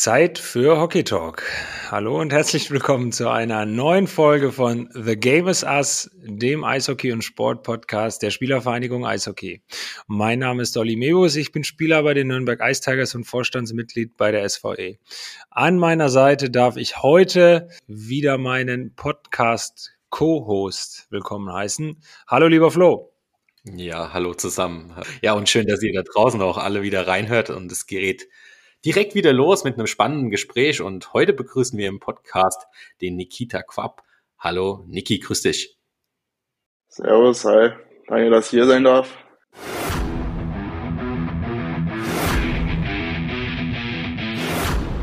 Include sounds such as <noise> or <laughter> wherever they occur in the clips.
Zeit für Hockey Talk. Hallo und herzlich willkommen zu einer neuen Folge von The Game is Us, dem Eishockey- und Sport-Podcast der Spielervereinigung Eishockey. Mein Name ist Dolly Mebus, ich bin Spieler bei den Nürnberg Ice Tigers und Vorstandsmitglied bei der SVE. An meiner Seite darf ich heute wieder meinen Podcast Co-Host willkommen heißen. Hallo lieber Flo. Ja, hallo zusammen. Ja, und schön, dass ihr da draußen auch alle wieder reinhört und das Gerät direkt wieder los mit einem spannenden Gespräch und heute begrüßen wir im Podcast den Nikita Quapp. Hallo, Niki, grüß dich. Servus, hi. Danke, dass ich hier sein darf.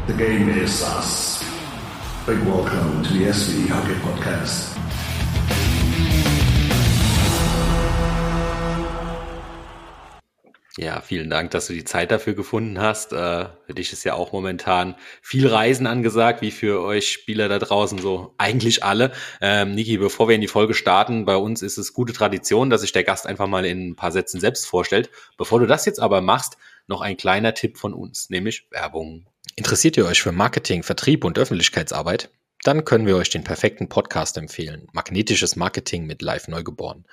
The game is us. Big welcome to the SV Hockey Podcast. Ja, vielen Dank, dass du die Zeit dafür gefunden hast. Äh, für dich ist ja auch momentan viel Reisen angesagt, wie für euch Spieler da draußen so eigentlich alle. Ähm, Niki, bevor wir in die Folge starten, bei uns ist es gute Tradition, dass sich der Gast einfach mal in ein paar Sätzen selbst vorstellt. Bevor du das jetzt aber machst, noch ein kleiner Tipp von uns, nämlich Werbung. Interessiert ihr euch für Marketing, Vertrieb und Öffentlichkeitsarbeit? Dann können wir euch den perfekten Podcast empfehlen. Magnetisches Marketing mit Live Neugeboren.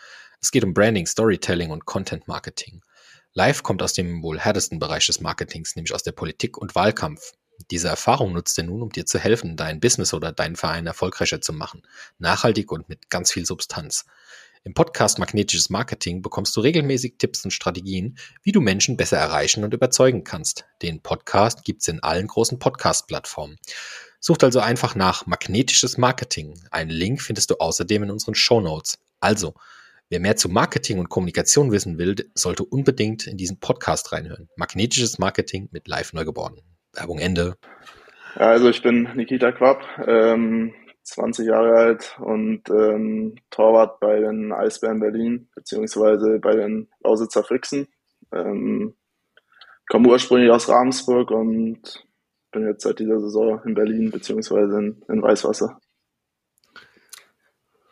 Es geht um Branding, Storytelling und Content Marketing. Live kommt aus dem wohl härtesten Bereich des Marketings, nämlich aus der Politik und Wahlkampf. Diese Erfahrung nutzt er nun, um dir zu helfen, dein Business oder deinen Verein erfolgreicher zu machen. Nachhaltig und mit ganz viel Substanz. Im Podcast Magnetisches Marketing bekommst du regelmäßig Tipps und Strategien, wie du Menschen besser erreichen und überzeugen kannst. Den Podcast gibt's in allen großen Podcast-Plattformen. Sucht also einfach nach Magnetisches Marketing. Einen Link findest du außerdem in unseren Show Notes. Also, Wer mehr zu Marketing und Kommunikation wissen will, sollte unbedingt in diesen Podcast reinhören. Magnetisches Marketing mit Live Neugeboren. Werbung Ende. Also ich bin Nikita Quapp, ähm, 20 Jahre alt und ähm, Torwart bei den Eisbären Berlin, beziehungsweise bei den Lausitzer Füchsen. Ähm, komme ursprünglich aus Ravensburg und bin jetzt seit dieser Saison in Berlin, beziehungsweise in, in Weißwasser.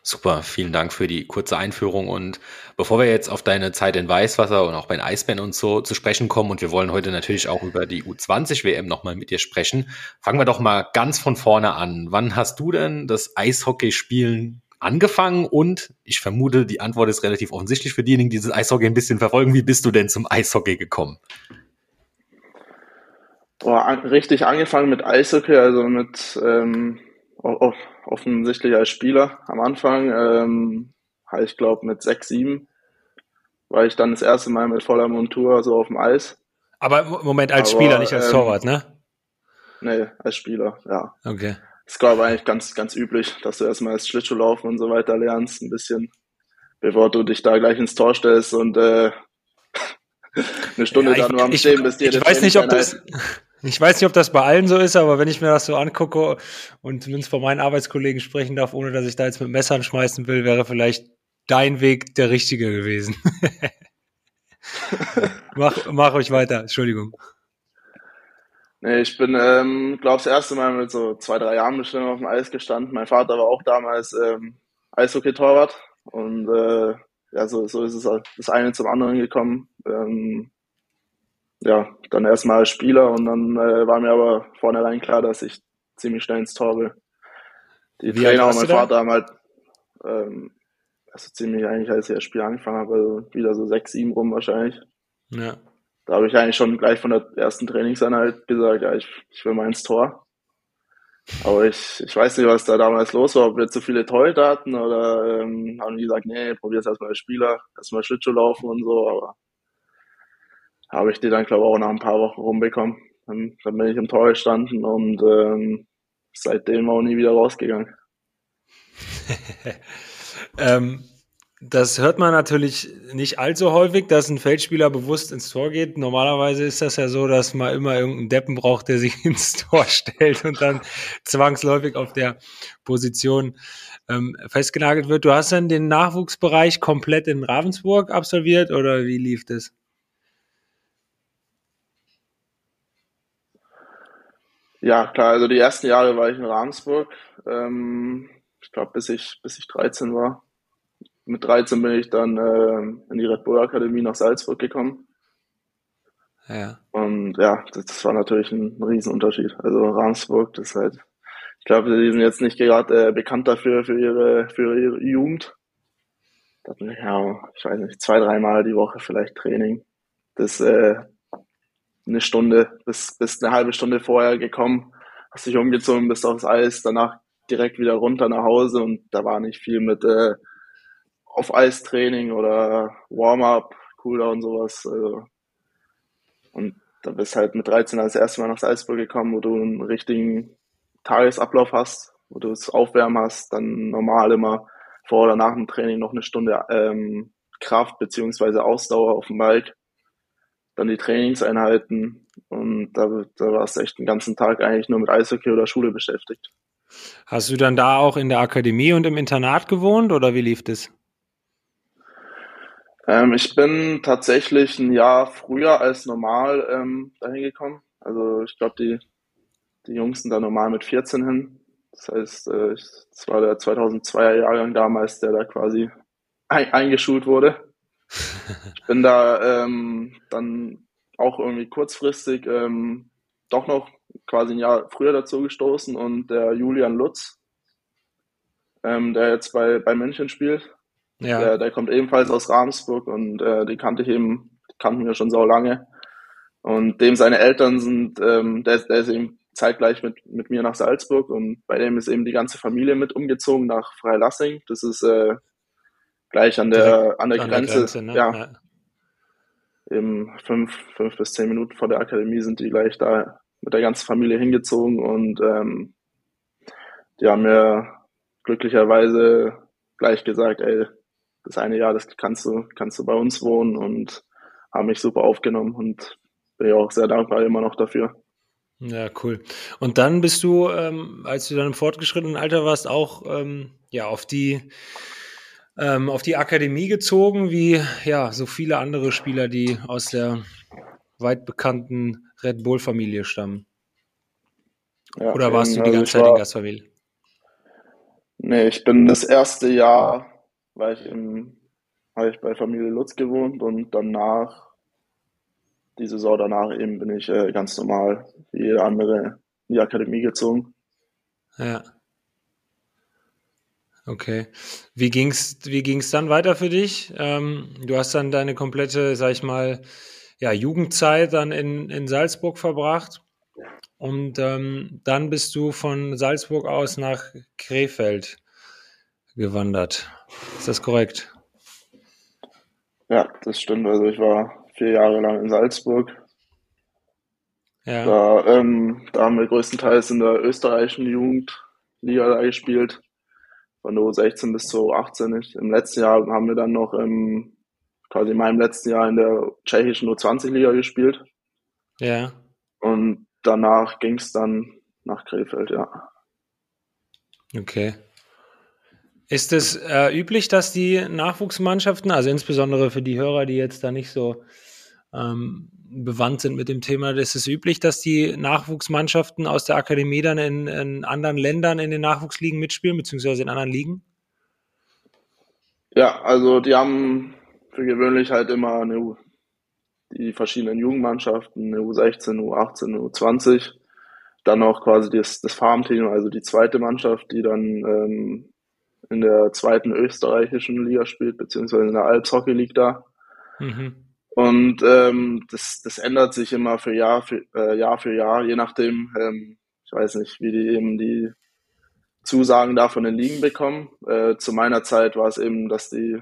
Super, vielen Dank für die kurze Einführung. Und bevor wir jetzt auf deine Zeit in Weißwasser und auch bei den Eisbären und so zu sprechen kommen, und wir wollen heute natürlich auch über die U20-WM nochmal mit dir sprechen, fangen wir doch mal ganz von vorne an. Wann hast du denn das Eishockeyspielen angefangen? Und ich vermute, die Antwort ist relativ offensichtlich für diejenigen, die das Eishockey ein bisschen verfolgen. Wie bist du denn zum Eishockey gekommen? Boah, richtig angefangen mit Eishockey, also mit ähm, offensichtlich als Spieler am Anfang. Ähm, ich glaube mit 6, 7 war ich dann das erste Mal mit voller Montur so auf dem Eis. Aber Moment, als Aber, Spieler, nicht als ähm, Torwart, ne? Nee, als Spieler, ja. Okay. Glaube ich, eigentlich ganz, ganz üblich, dass du erstmal das Schlittschuhlaufen und so weiter lernst, ein bisschen, bevor du dich da gleich ins Tor stellst und äh, eine Stunde ja, ich, dann nur am Stehen bist. Ich weiß nicht, ob das, ich weiß nicht, ob das bei allen so ist, aber wenn ich mir das so angucke und zumindest von meinen Arbeitskollegen sprechen darf, ohne dass ich da jetzt mit Messern schmeißen will, wäre vielleicht dein Weg der richtige gewesen. <laughs> mach, mach euch weiter, Entschuldigung. Nee, ich bin, ähm, glaube das erste Mal mit so zwei, drei Jahren bestimmt auf dem Eis gestanden. Mein Vater war auch damals ähm, Eishockey-Torwart und äh, ja, so, so ist es halt das eine zum anderen gekommen. Ähm, ja, dann erstmal als Spieler und dann äh, war mir aber vornherein klar, dass ich ziemlich schnell ins Tor will. Die Wie Trainer und mein Vater haben halt, ähm, also ziemlich eigentlich, als ich das Spiel angefangen habe, also wieder so sechs, sieben rum wahrscheinlich. Ja. Da habe ich eigentlich schon gleich von der ersten Trainingseinheit gesagt, ja, ich, ich will mal ins Tor. Aber ich, ich weiß nicht, was da damals los war, ob wir zu viele Torhüter hatten oder ähm, haben die gesagt, nee, probier's erstmal als Spieler, erstmal Schlittschuh laufen und so, aber habe ich die dann, glaube ich, auch nach ein paar Wochen rumbekommen. Dann, dann bin ich im Tor gestanden und ähm, seitdem auch nie wieder rausgegangen. <laughs> ähm, das hört man natürlich nicht allzu häufig, dass ein Feldspieler bewusst ins Tor geht. Normalerweise ist das ja so, dass man immer irgendeinen Deppen braucht, der sich <laughs> ins Tor stellt und dann zwangsläufig auf der Position ähm, festgenagelt wird. Du hast dann den Nachwuchsbereich komplett in Ravensburg absolviert oder wie lief das? Ja, klar, also die ersten Jahre war ich in Ravensburg. Ähm, ich glaube, bis ich, bis ich 13 war. Mit 13 bin ich dann äh, in die Red Bull Akademie nach Salzburg gekommen. Ja. Und ja, das, das war natürlich ein Riesenunterschied. Also Ramsburg, das ist halt, ich glaube, die sind jetzt nicht gerade äh, bekannt dafür, für ihre, für ihre Jugend. Da hatten wir ja, ich weiß nicht, zwei, dreimal die Woche vielleicht Training. Das äh, eine Stunde bis, bis eine halbe Stunde vorher gekommen, hast dich umgezogen, bist aufs Eis, danach direkt wieder runter nach Hause und da war nicht viel mit äh, auf Eistraining oder Warm-up, Cooldown, sowas. Also. Und da bist halt mit 13 als erstes Mal nach Salzburg gekommen, wo du einen richtigen Tagesablauf hast, wo du das Aufwärmen hast, dann normal immer vor oder nach dem Training noch eine Stunde ähm, Kraft beziehungsweise Ausdauer auf dem Bike, dann die Trainingseinheiten und da, da warst du echt den ganzen Tag eigentlich nur mit Eishockey oder Schule beschäftigt. Hast du dann da auch in der Akademie und im Internat gewohnt oder wie lief das? Ähm, ich bin tatsächlich ein Jahr früher als normal ähm, dahin gekommen. Also ich glaube, die, die Jungs sind da normal mit 14 hin. Das heißt, äh, das war der 2002er Jahrgang damals, der da quasi ein, eingeschult wurde. <laughs> Ich bin da ähm, dann auch irgendwie kurzfristig ähm, doch noch quasi ein Jahr früher dazu gestoßen und der Julian Lutz, ähm, der jetzt bei, bei München spielt, ja. der, der kommt ebenfalls aus Ramsburg und äh, die kannte ich eben, kannten wir schon so lange. Und dem seine Eltern sind, ähm, der, der ist eben zeitgleich mit, mit mir nach Salzburg und bei dem ist eben die ganze Familie mit umgezogen nach Freilassing. Das ist äh, gleich an der, an der an Grenze. Der Grenze ne? ja. ja. Eben fünf, fünf bis zehn Minuten vor der Akademie sind die gleich da mit der ganzen Familie hingezogen und ähm, die haben mir glücklicherweise gleich gesagt, ey, das eine Jahr, das kannst du, kannst du bei uns wohnen und haben mich super aufgenommen und bin ja auch sehr dankbar immer noch dafür. Ja, cool. Und dann bist du, ähm, als du dann im fortgeschrittenen Alter warst, auch ähm, ja auf die ähm, auf die Akademie gezogen, wie ja so viele andere Spieler, die aus der weit bekannten Red Bull-Familie stammen. Ja, Oder warst du die also ganze Zeit war, in Gastfamilie? Nee, ich bin das erste Jahr, war ich im, habe ich bei Familie Lutz gewohnt und danach, die Saison danach eben bin ich äh, ganz normal wie jeder andere in die Akademie gezogen. Ja. Okay. Wie ging's, wie ging's dann weiter für dich? Ähm, du hast dann deine komplette, sag ich mal, ja, Jugendzeit dann in, in Salzburg verbracht. Und ähm, dann bist du von Salzburg aus nach Krefeld gewandert. Ist das korrekt? Ja, das stimmt. Also ich war vier Jahre lang in Salzburg. Ja. Da, ähm, da haben wir größtenteils in der österreichischen Jugendliga gespielt von der U16 bis zur U18. Im letzten Jahr haben wir dann noch im, quasi in meinem letzten Jahr in der tschechischen U20-Liga gespielt. Ja. Und danach ging es dann nach Krefeld, ja. Okay. Ist es äh, üblich, dass die Nachwuchsmannschaften, also insbesondere für die Hörer, die jetzt da nicht so ähm, bewandt sind mit dem Thema, ist es üblich, dass die Nachwuchsmannschaften aus der Akademie dann in, in anderen Ländern in den Nachwuchsligen mitspielen, beziehungsweise in anderen Ligen? Ja, also die haben für gewöhnlich halt immer eine, die verschiedenen Jugendmannschaften, eine U16, U18, U20, dann auch quasi das, das Farmteam, also die zweite Mannschaft, die dann ähm, in der zweiten österreichischen Liga spielt, beziehungsweise in der Alps Hockey League da. Mhm. Und ähm, das, das ändert sich immer für Jahr für, äh, Jahr für Jahr, je nachdem, ähm, ich weiß nicht, wie die eben die Zusagen da von den Ligen bekommen. Äh, zu meiner Zeit war es eben, dass die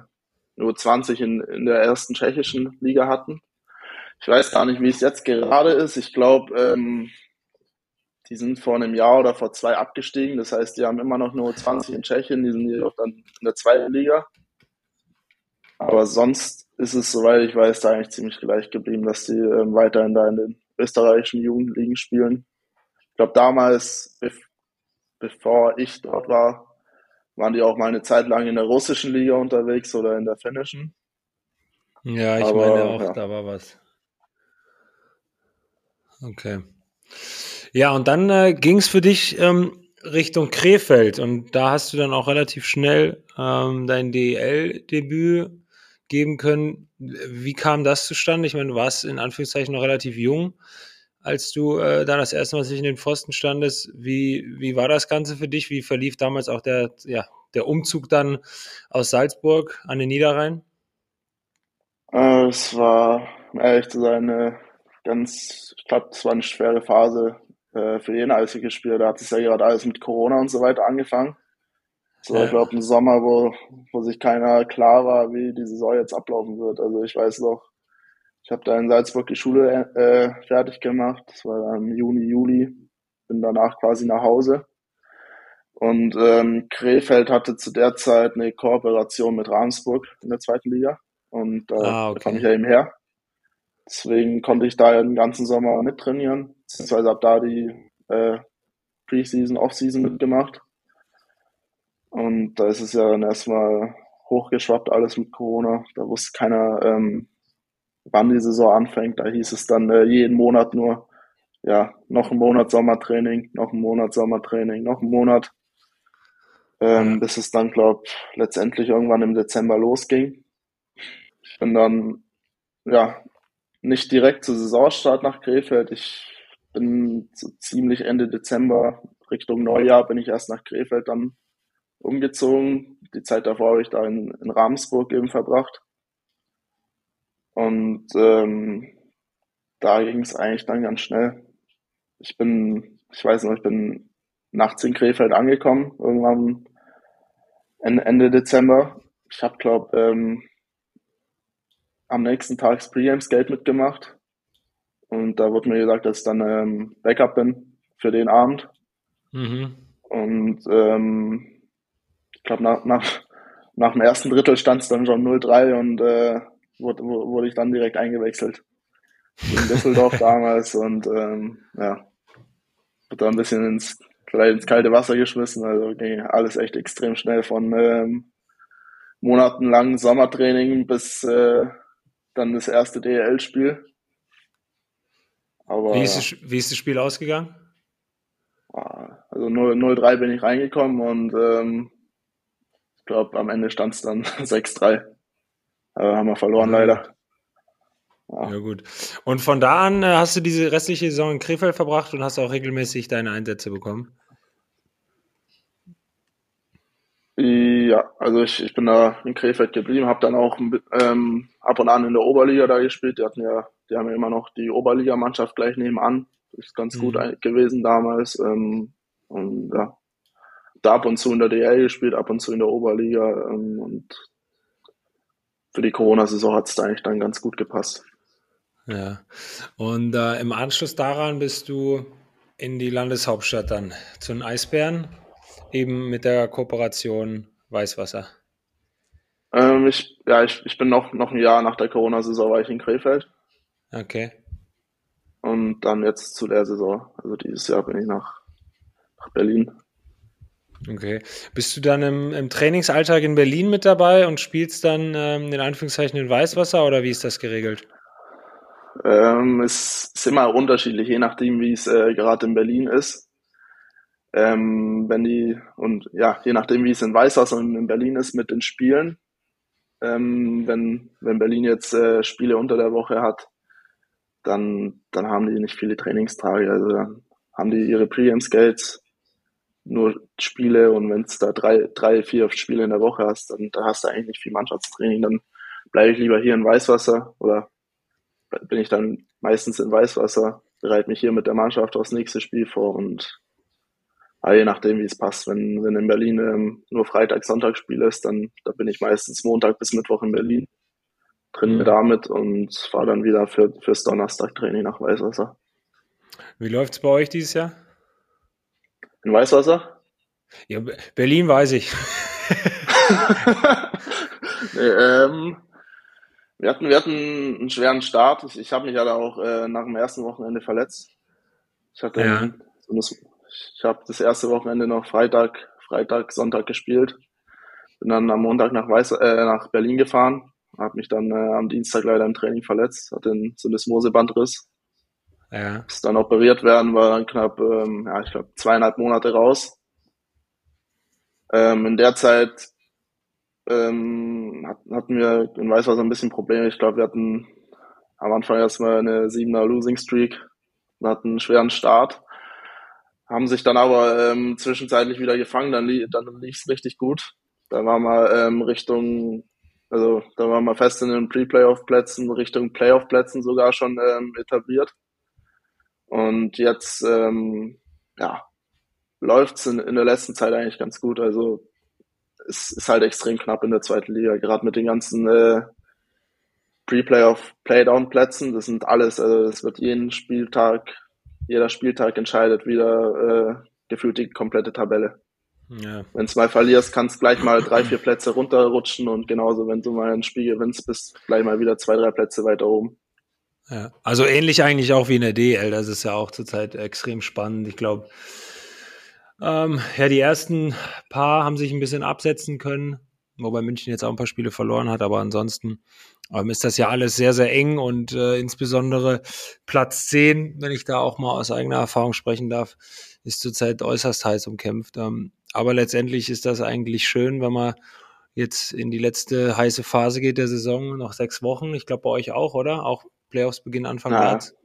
nur 20 in, in der ersten tschechischen Liga hatten. Ich weiß gar nicht, wie es jetzt gerade ist. Ich glaube, ähm, die sind vor einem Jahr oder vor zwei abgestiegen. Das heißt, die haben immer noch nur 20 in Tschechien, die sind jedoch dann in der zweiten Liga. Aber sonst ist es, soweit ich weiß, da eigentlich ziemlich gleich geblieben, dass die ähm, weiterhin da in den österreichischen Jugendligen spielen. Ich glaube, damals, be bevor ich dort war, waren die auch mal eine Zeit lang in der russischen Liga unterwegs oder in der finnischen. Ja, ich Aber, meine auch, ja. da war was. Okay. Ja, und dann äh, ging es für dich ähm, Richtung Krefeld und da hast du dann auch relativ schnell ähm, dein DEL-Debüt geben können. Wie kam das zustande? Ich meine, du warst in Anführungszeichen noch relativ jung, als du äh, dann das erste Mal sich in den Pfosten standest. Wie, wie war das Ganze für dich? Wie verlief damals auch der, ja, der Umzug dann aus Salzburg an den Niederrhein? Äh, es war, um ehrlich zu sein, eine ganz, ich glaube, es war eine schwere Phase äh, für jeden Eishockeyspieler. Da hat es ja gerade alles mit Corona und so weiter angefangen. So, ja. ich glaube, im Sommer, wo, wo sich keiner klar war, wie die Saison jetzt ablaufen wird. Also ich weiß noch, ich habe da in Salzburg die Schule äh, fertig gemacht. Das war dann Juni, Juli. Bin danach quasi nach Hause. Und ähm, Krefeld hatte zu der Zeit eine Kooperation mit Ravensburg in der zweiten Liga. Und äh, ah, okay. da kam ich ja eben her. Deswegen konnte ich da den ganzen Sommer mittrainieren. Beziehungsweise habe da die äh, Preseason, Offseason mitgemacht. Und da ist es ja dann erstmal hochgeschwappt, alles mit Corona. Da wusste keiner, ähm, wann die Saison anfängt. Da hieß es dann äh, jeden Monat nur, ja, noch ein Monat Sommertraining, noch ein Monat Sommertraining, noch ein Monat. Ähm, bis es dann, glaube letztendlich irgendwann im Dezember losging. Ich bin dann, ja, nicht direkt zu Saisonstart nach Krefeld. Ich bin so ziemlich Ende Dezember, Richtung Neujahr, bin ich erst nach Krefeld dann umgezogen. Die Zeit davor habe ich da in, in Ramsburg eben verbracht. Und ähm, da ging es eigentlich dann ganz schnell. Ich bin, ich weiß noch, ich bin nachts in Krefeld angekommen, irgendwann Ende Dezember. Ich habe, glaube ähm, am nächsten Tag das Pre-Games Geld mitgemacht. Und da wurde mir gesagt, dass ich dann ähm, Backup bin für den Abend. Mhm. Und ähm, ich glaube, nach, nach, nach dem ersten Drittel stand es dann schon 0-3 und äh, wurde, wurde ich dann direkt eingewechselt. In Düsseldorf <laughs> damals und ähm, ja, wurde da ein bisschen ins, vielleicht ins kalte Wasser geschmissen. Also ging alles echt extrem schnell von ähm, monatelangen Sommertraining bis äh, dann das erste DL-Spiel. wie, ist das, wie ist das Spiel ausgegangen? Also 0-3 bin ich reingekommen und ähm, ich glaube, am Ende stand es dann <laughs> 6-3. Aber haben wir verloren mhm. leider. Ja. ja. gut. Und von da an äh, hast du diese restliche Saison in Krefeld verbracht und hast auch regelmäßig deine Einsätze bekommen? Ja, also ich, ich bin da in Krefeld geblieben, habe dann auch ähm, ab und an in der Oberliga da gespielt. Die hatten ja, die haben ja immer noch die Oberligamannschaft gleich nebenan. Ist ganz mhm. gut gewesen damals. Ähm, und ja, da ab und zu in der DL gespielt, ab und zu in der Oberliga. Ähm, und für die Corona-Saison hat es da eigentlich dann ganz gut gepasst. Ja. Und äh, im Anschluss daran bist du in die Landeshauptstadt dann zu den Eisbären eben mit der Kooperation Weißwasser? Ähm, ich, ja, ich, ich bin noch, noch ein Jahr nach der Corona-Saison war ich in Krefeld. Okay. Und dann jetzt zu der Saison. Also dieses Jahr bin ich nach, nach Berlin. Okay. Bist du dann im, im Trainingsalltag in Berlin mit dabei und spielst dann ähm, in Anführungszeichen in Weißwasser oder wie ist das geregelt? Ähm, es ist immer unterschiedlich, je nachdem, wie es äh, gerade in Berlin ist. Ähm, wenn die, und ja, je nachdem, wie es in Weißwasser und in Berlin ist mit den Spielen, ähm, wenn, wenn Berlin jetzt äh, Spiele unter der Woche hat, dann, dann haben die nicht viele Trainingstage. Also dann haben die ihre Pre-Game-Skates, nur Spiele und wenn es da drei, drei, vier Spiele in der Woche hast, dann da hast du eigentlich nicht viel Mannschaftstraining. Dann bleibe ich lieber hier in Weißwasser oder bin ich dann meistens in Weißwasser, bereite mich hier mit der Mannschaft aufs nächste Spiel vor und aber je nachdem, wie es passt. Wenn, wenn in Berlin ähm, nur Freitag, Sonntag Spiel ist, dann da bin ich meistens Montag bis Mittwoch in Berlin, trainiere mhm. damit und fahre dann wieder für, fürs Donnerstag-Training nach Weißwasser. Wie läuft es bei euch dieses Jahr? In Weißwasser? Ja, Berlin weiß ich. <laughs> nee, ähm, wir, hatten, wir hatten einen schweren Start. Ich, ich habe mich ja da auch äh, nach dem ersten Wochenende verletzt. Ich hatte ja. so eine ich habe das erste Wochenende noch Freitag, Freitag, Sonntag gespielt. Bin dann am Montag nach, Weiß, äh, nach Berlin gefahren, habe mich dann äh, am Dienstag leider im Training verletzt, hatte einen Syndesmosebandriss. Ja. Ist dann operiert werden, war dann knapp, ähm, ja, ich glaube, zweieinhalb Monate raus. Ähm, in der Zeit ähm, hatten wir in Weißwasser ein bisschen Probleme. Ich glaube, wir hatten am Anfang erstmal eine 7er Losing Streak und hatten einen schweren Start. Haben sich dann aber ähm, zwischenzeitlich wieder gefangen, dann, li dann lief es richtig gut. Da waren wir ähm, Richtung, also da waren wir fest in den Pre-Playoff-Plätzen, Richtung Playoff-Plätzen sogar schon ähm, etabliert. Und jetzt, ähm, ja, läuft's in, in der letzten Zeit eigentlich ganz gut. Also es ist halt extrem knapp in der zweiten Liga, gerade mit den ganzen äh, Pre-Playoff, Playdown-Plätzen. Das sind alles, also das wird jeden Spieltag, jeder Spieltag entscheidet wieder äh, gefühlt die komplette Tabelle. Ja. Wenn du mal verlierst, kannst gleich mal drei, vier Plätze runterrutschen und genauso, wenn du mal ein Spiel gewinnst, bist gleich mal wieder zwei, drei Plätze weiter oben. Ja, also ähnlich eigentlich auch wie in der DL. Das ist ja auch zurzeit extrem spannend. Ich glaube, ähm, ja, die ersten paar haben sich ein bisschen absetzen können, wobei München jetzt auch ein paar Spiele verloren hat, aber ansonsten ähm, ist das ja alles sehr, sehr eng und äh, insbesondere Platz 10, wenn ich da auch mal aus eigener Erfahrung sprechen darf, ist zurzeit äußerst heiß umkämpft. Ähm, aber letztendlich ist das eigentlich schön, wenn man jetzt in die letzte heiße Phase geht der Saison, noch sechs Wochen. Ich glaube bei euch auch, oder? Auch Playoffs beginnen Anfang ja. März.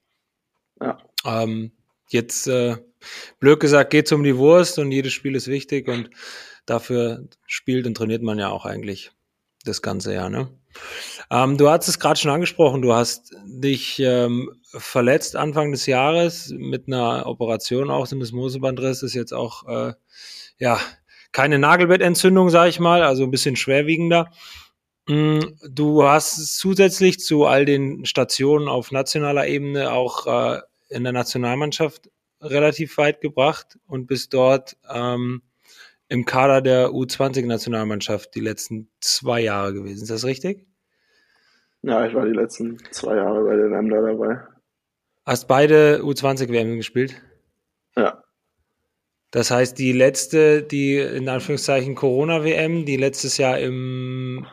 Ja. Ähm, jetzt äh, blöd gesagt, geht es um die Wurst und jedes Spiel ist wichtig und dafür spielt und trainiert man ja auch eigentlich das ganze Jahr. Ne? Ähm, du hast es gerade schon angesprochen, du hast dich ähm, verletzt Anfang des Jahres mit einer Operation auch, Syndesmosebandriss ist jetzt auch, äh, ja, keine Nagelbettentzündung, sage ich mal, also ein bisschen schwerwiegender. Mm, du hast zusätzlich zu all den Stationen auf nationaler Ebene auch äh, in der Nationalmannschaft relativ weit gebracht und bist dort ähm, im Kader der U20-Nationalmannschaft die letzten zwei Jahre gewesen. Ist das richtig? Ja, ich war die letzten zwei Jahre bei der WM da dabei. Hast beide U20-WM gespielt? Ja. Das heißt, die letzte, die in Anführungszeichen Corona-WM, die letztes Jahr im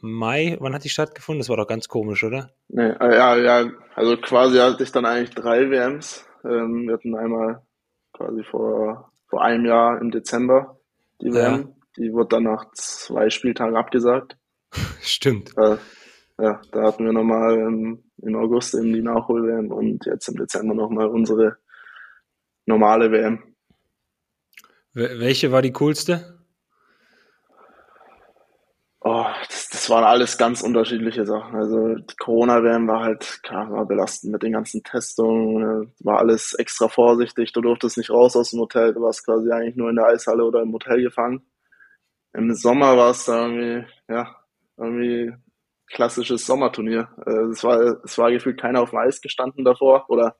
Mai, wann hat die stattgefunden? Das war doch ganz komisch, oder? Nee, äh, ja, ja, also quasi hatte ich dann eigentlich drei WMs. Ähm, wir hatten einmal quasi vor, vor einem Jahr im Dezember die WM. Ja. Die wurde dann nach zwei Spieltagen abgesagt. <laughs> Stimmt. Äh, ja, da hatten wir nochmal im, im August eben die Nachhol-WM und jetzt im Dezember nochmal unsere normale WM. Welche war die coolste? Oh, waren alles ganz unterschiedliche Sachen. Also die Corona-WM war halt, klar, war belastend mit den ganzen Testungen, war alles extra vorsichtig, du durftest nicht raus aus dem Hotel, du warst quasi eigentlich nur in der Eishalle oder im Hotel gefangen. Im Sommer war es da irgendwie, ja, irgendwie klassisches Sommerturnier. Äh, es war, es war gefühlt keiner auf dem Eis gestanden davor oder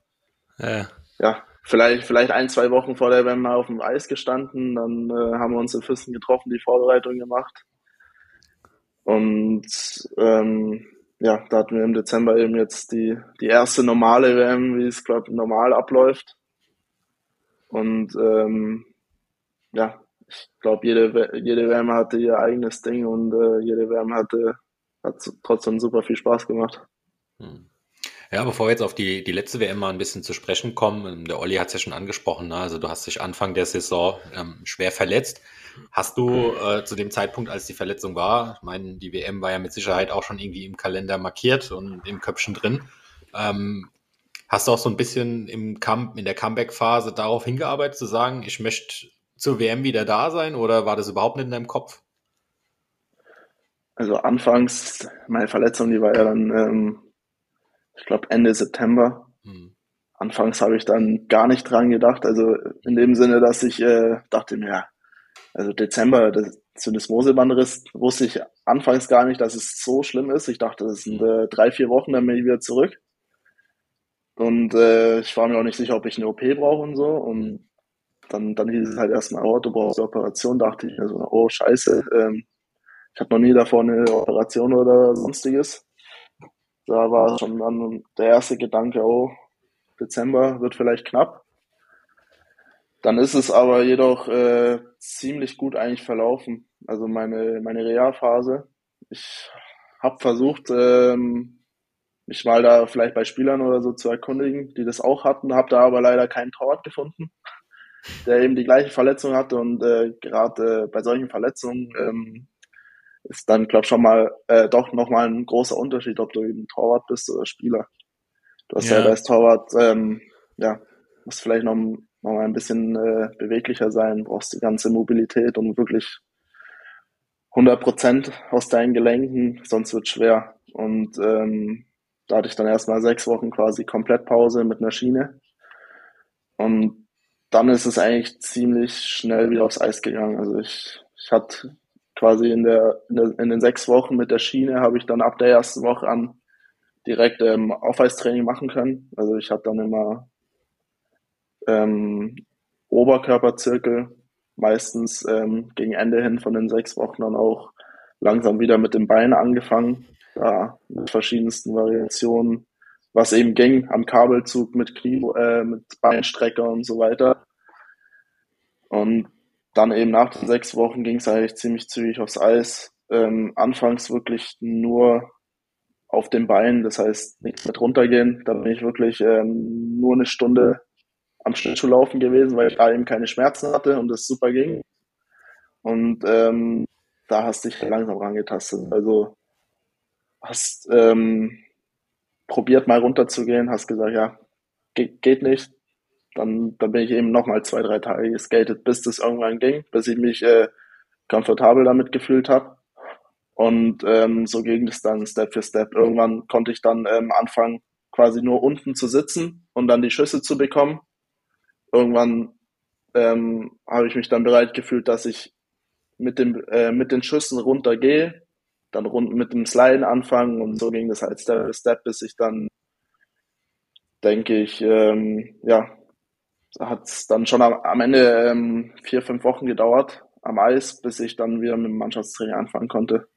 ja, ja vielleicht, vielleicht ein, zwei Wochen vor der WM mal auf dem Eis gestanden, dann äh, haben wir uns in Füssen getroffen, die Vorbereitung gemacht und ähm, ja, da hatten wir im Dezember eben jetzt die, die erste normale WM, wie es, glaube normal abläuft. Und ähm, ja, ich glaube, jede, jede WM hatte ihr eigenes Ding und äh, jede WM hatte, hat trotzdem super viel Spaß gemacht. Hm. Ja, bevor wir jetzt auf die, die letzte WM mal ein bisschen zu sprechen kommen, ähm, der Olli hat es ja schon angesprochen, ne? also du hast dich Anfang der Saison ähm, schwer verletzt. Hast du äh, zu dem Zeitpunkt, als die Verletzung war, ich meine, die WM war ja mit Sicherheit auch schon irgendwie im Kalender markiert und im Köpfchen drin, ähm, hast du auch so ein bisschen im Camp, in der Comeback-Phase darauf hingearbeitet, zu sagen, ich möchte zur WM wieder da sein oder war das überhaupt nicht in deinem Kopf? Also anfangs, meine Verletzung, die war ja dann ähm, ich glaube Ende September. Mhm. Anfangs habe ich dann gar nicht dran gedacht. Also in dem Sinne, dass ich äh, dachte mir, ja, also Dezember, das Syndesmosebandriss, wusste ich anfangs gar nicht, dass es so schlimm ist. Ich dachte, das sind äh, drei, vier Wochen, dann bin ich wieder zurück. Und äh, ich war mir auch nicht sicher, ob ich eine OP brauche und so. Und dann, dann hieß es halt erstmal, oh, du brauchst eine Operation. Dachte ich mir so, oh, scheiße. Ähm, ich hatte noch nie davor eine Operation oder sonstiges. Da war schon dann der erste Gedanke, oh, Dezember wird vielleicht knapp. Dann ist es aber jedoch äh, ziemlich gut eigentlich verlaufen. Also meine, meine Realphase. Ich habe versucht, ähm, mich mal da vielleicht bei Spielern oder so zu erkundigen, die das auch hatten, habe da aber leider keinen Torwart gefunden, der eben die gleiche Verletzung hatte und äh, gerade äh, bei solchen Verletzungen ähm, ist dann, glaube ich, schon mal äh, doch nochmal ein großer Unterschied, ob du eben Torwart bist oder Spieler. Du hast ja, ja als Torwart, ähm, ja, musst vielleicht noch, noch mal ein bisschen äh, beweglicher sein, brauchst die ganze Mobilität und wirklich 100 Prozent aus deinen Gelenken, sonst wird schwer. Und ähm, da hatte ich dann erstmal sechs Wochen quasi Komplettpause mit einer Schiene. Und dann ist es eigentlich ziemlich schnell wieder aufs Eis gegangen. Also ich, ich hatte quasi in, der, in, der, in den sechs Wochen mit der Schiene habe ich dann ab der ersten Woche an direkt ähm, Aufeistraining machen können. Also ich hatte dann immer ähm, Oberkörperzirkel, meistens ähm, gegen Ende hin von den sechs Wochen dann auch langsam wieder mit dem Bein angefangen, ja, mit verschiedensten Variationen, was eben ging am Kabelzug mit, Knie, äh, mit Beinstrecker und so weiter. Und dann eben nach den sechs Wochen ging es eigentlich ziemlich zügig aufs Eis. Ähm, anfangs wirklich nur auf den Beinen, das heißt nichts mit runtergehen. Da bin ich wirklich ähm, nur eine Stunde am Schlittschuhlaufen gewesen, weil ich da eben keine Schmerzen hatte und es super ging. Und ähm, da hast dich langsam rangetastet. Also hast ähm, probiert mal runterzugehen, hast gesagt, ja, geht, geht nicht. Dann, dann bin ich eben nochmal zwei, drei Tage geskatet, bis das irgendwann ging, bis ich mich äh, komfortabel damit gefühlt habe. Und ähm, so ging es dann Step für Step. Irgendwann konnte ich dann ähm, anfangen, quasi nur unten zu sitzen und dann die Schüsse zu bekommen. Irgendwann ähm, habe ich mich dann bereit gefühlt, dass ich mit, dem, äh, mit den Schüssen runtergehe, dann rund mit dem Sliden anfangen und so ging das halt Step für Step, bis ich dann, denke ich, ähm, ja, hat es dann schon am, am Ende ähm, vier, fünf Wochen gedauert am Eis, bis ich dann wieder mit dem Mannschaftstraining anfangen konnte.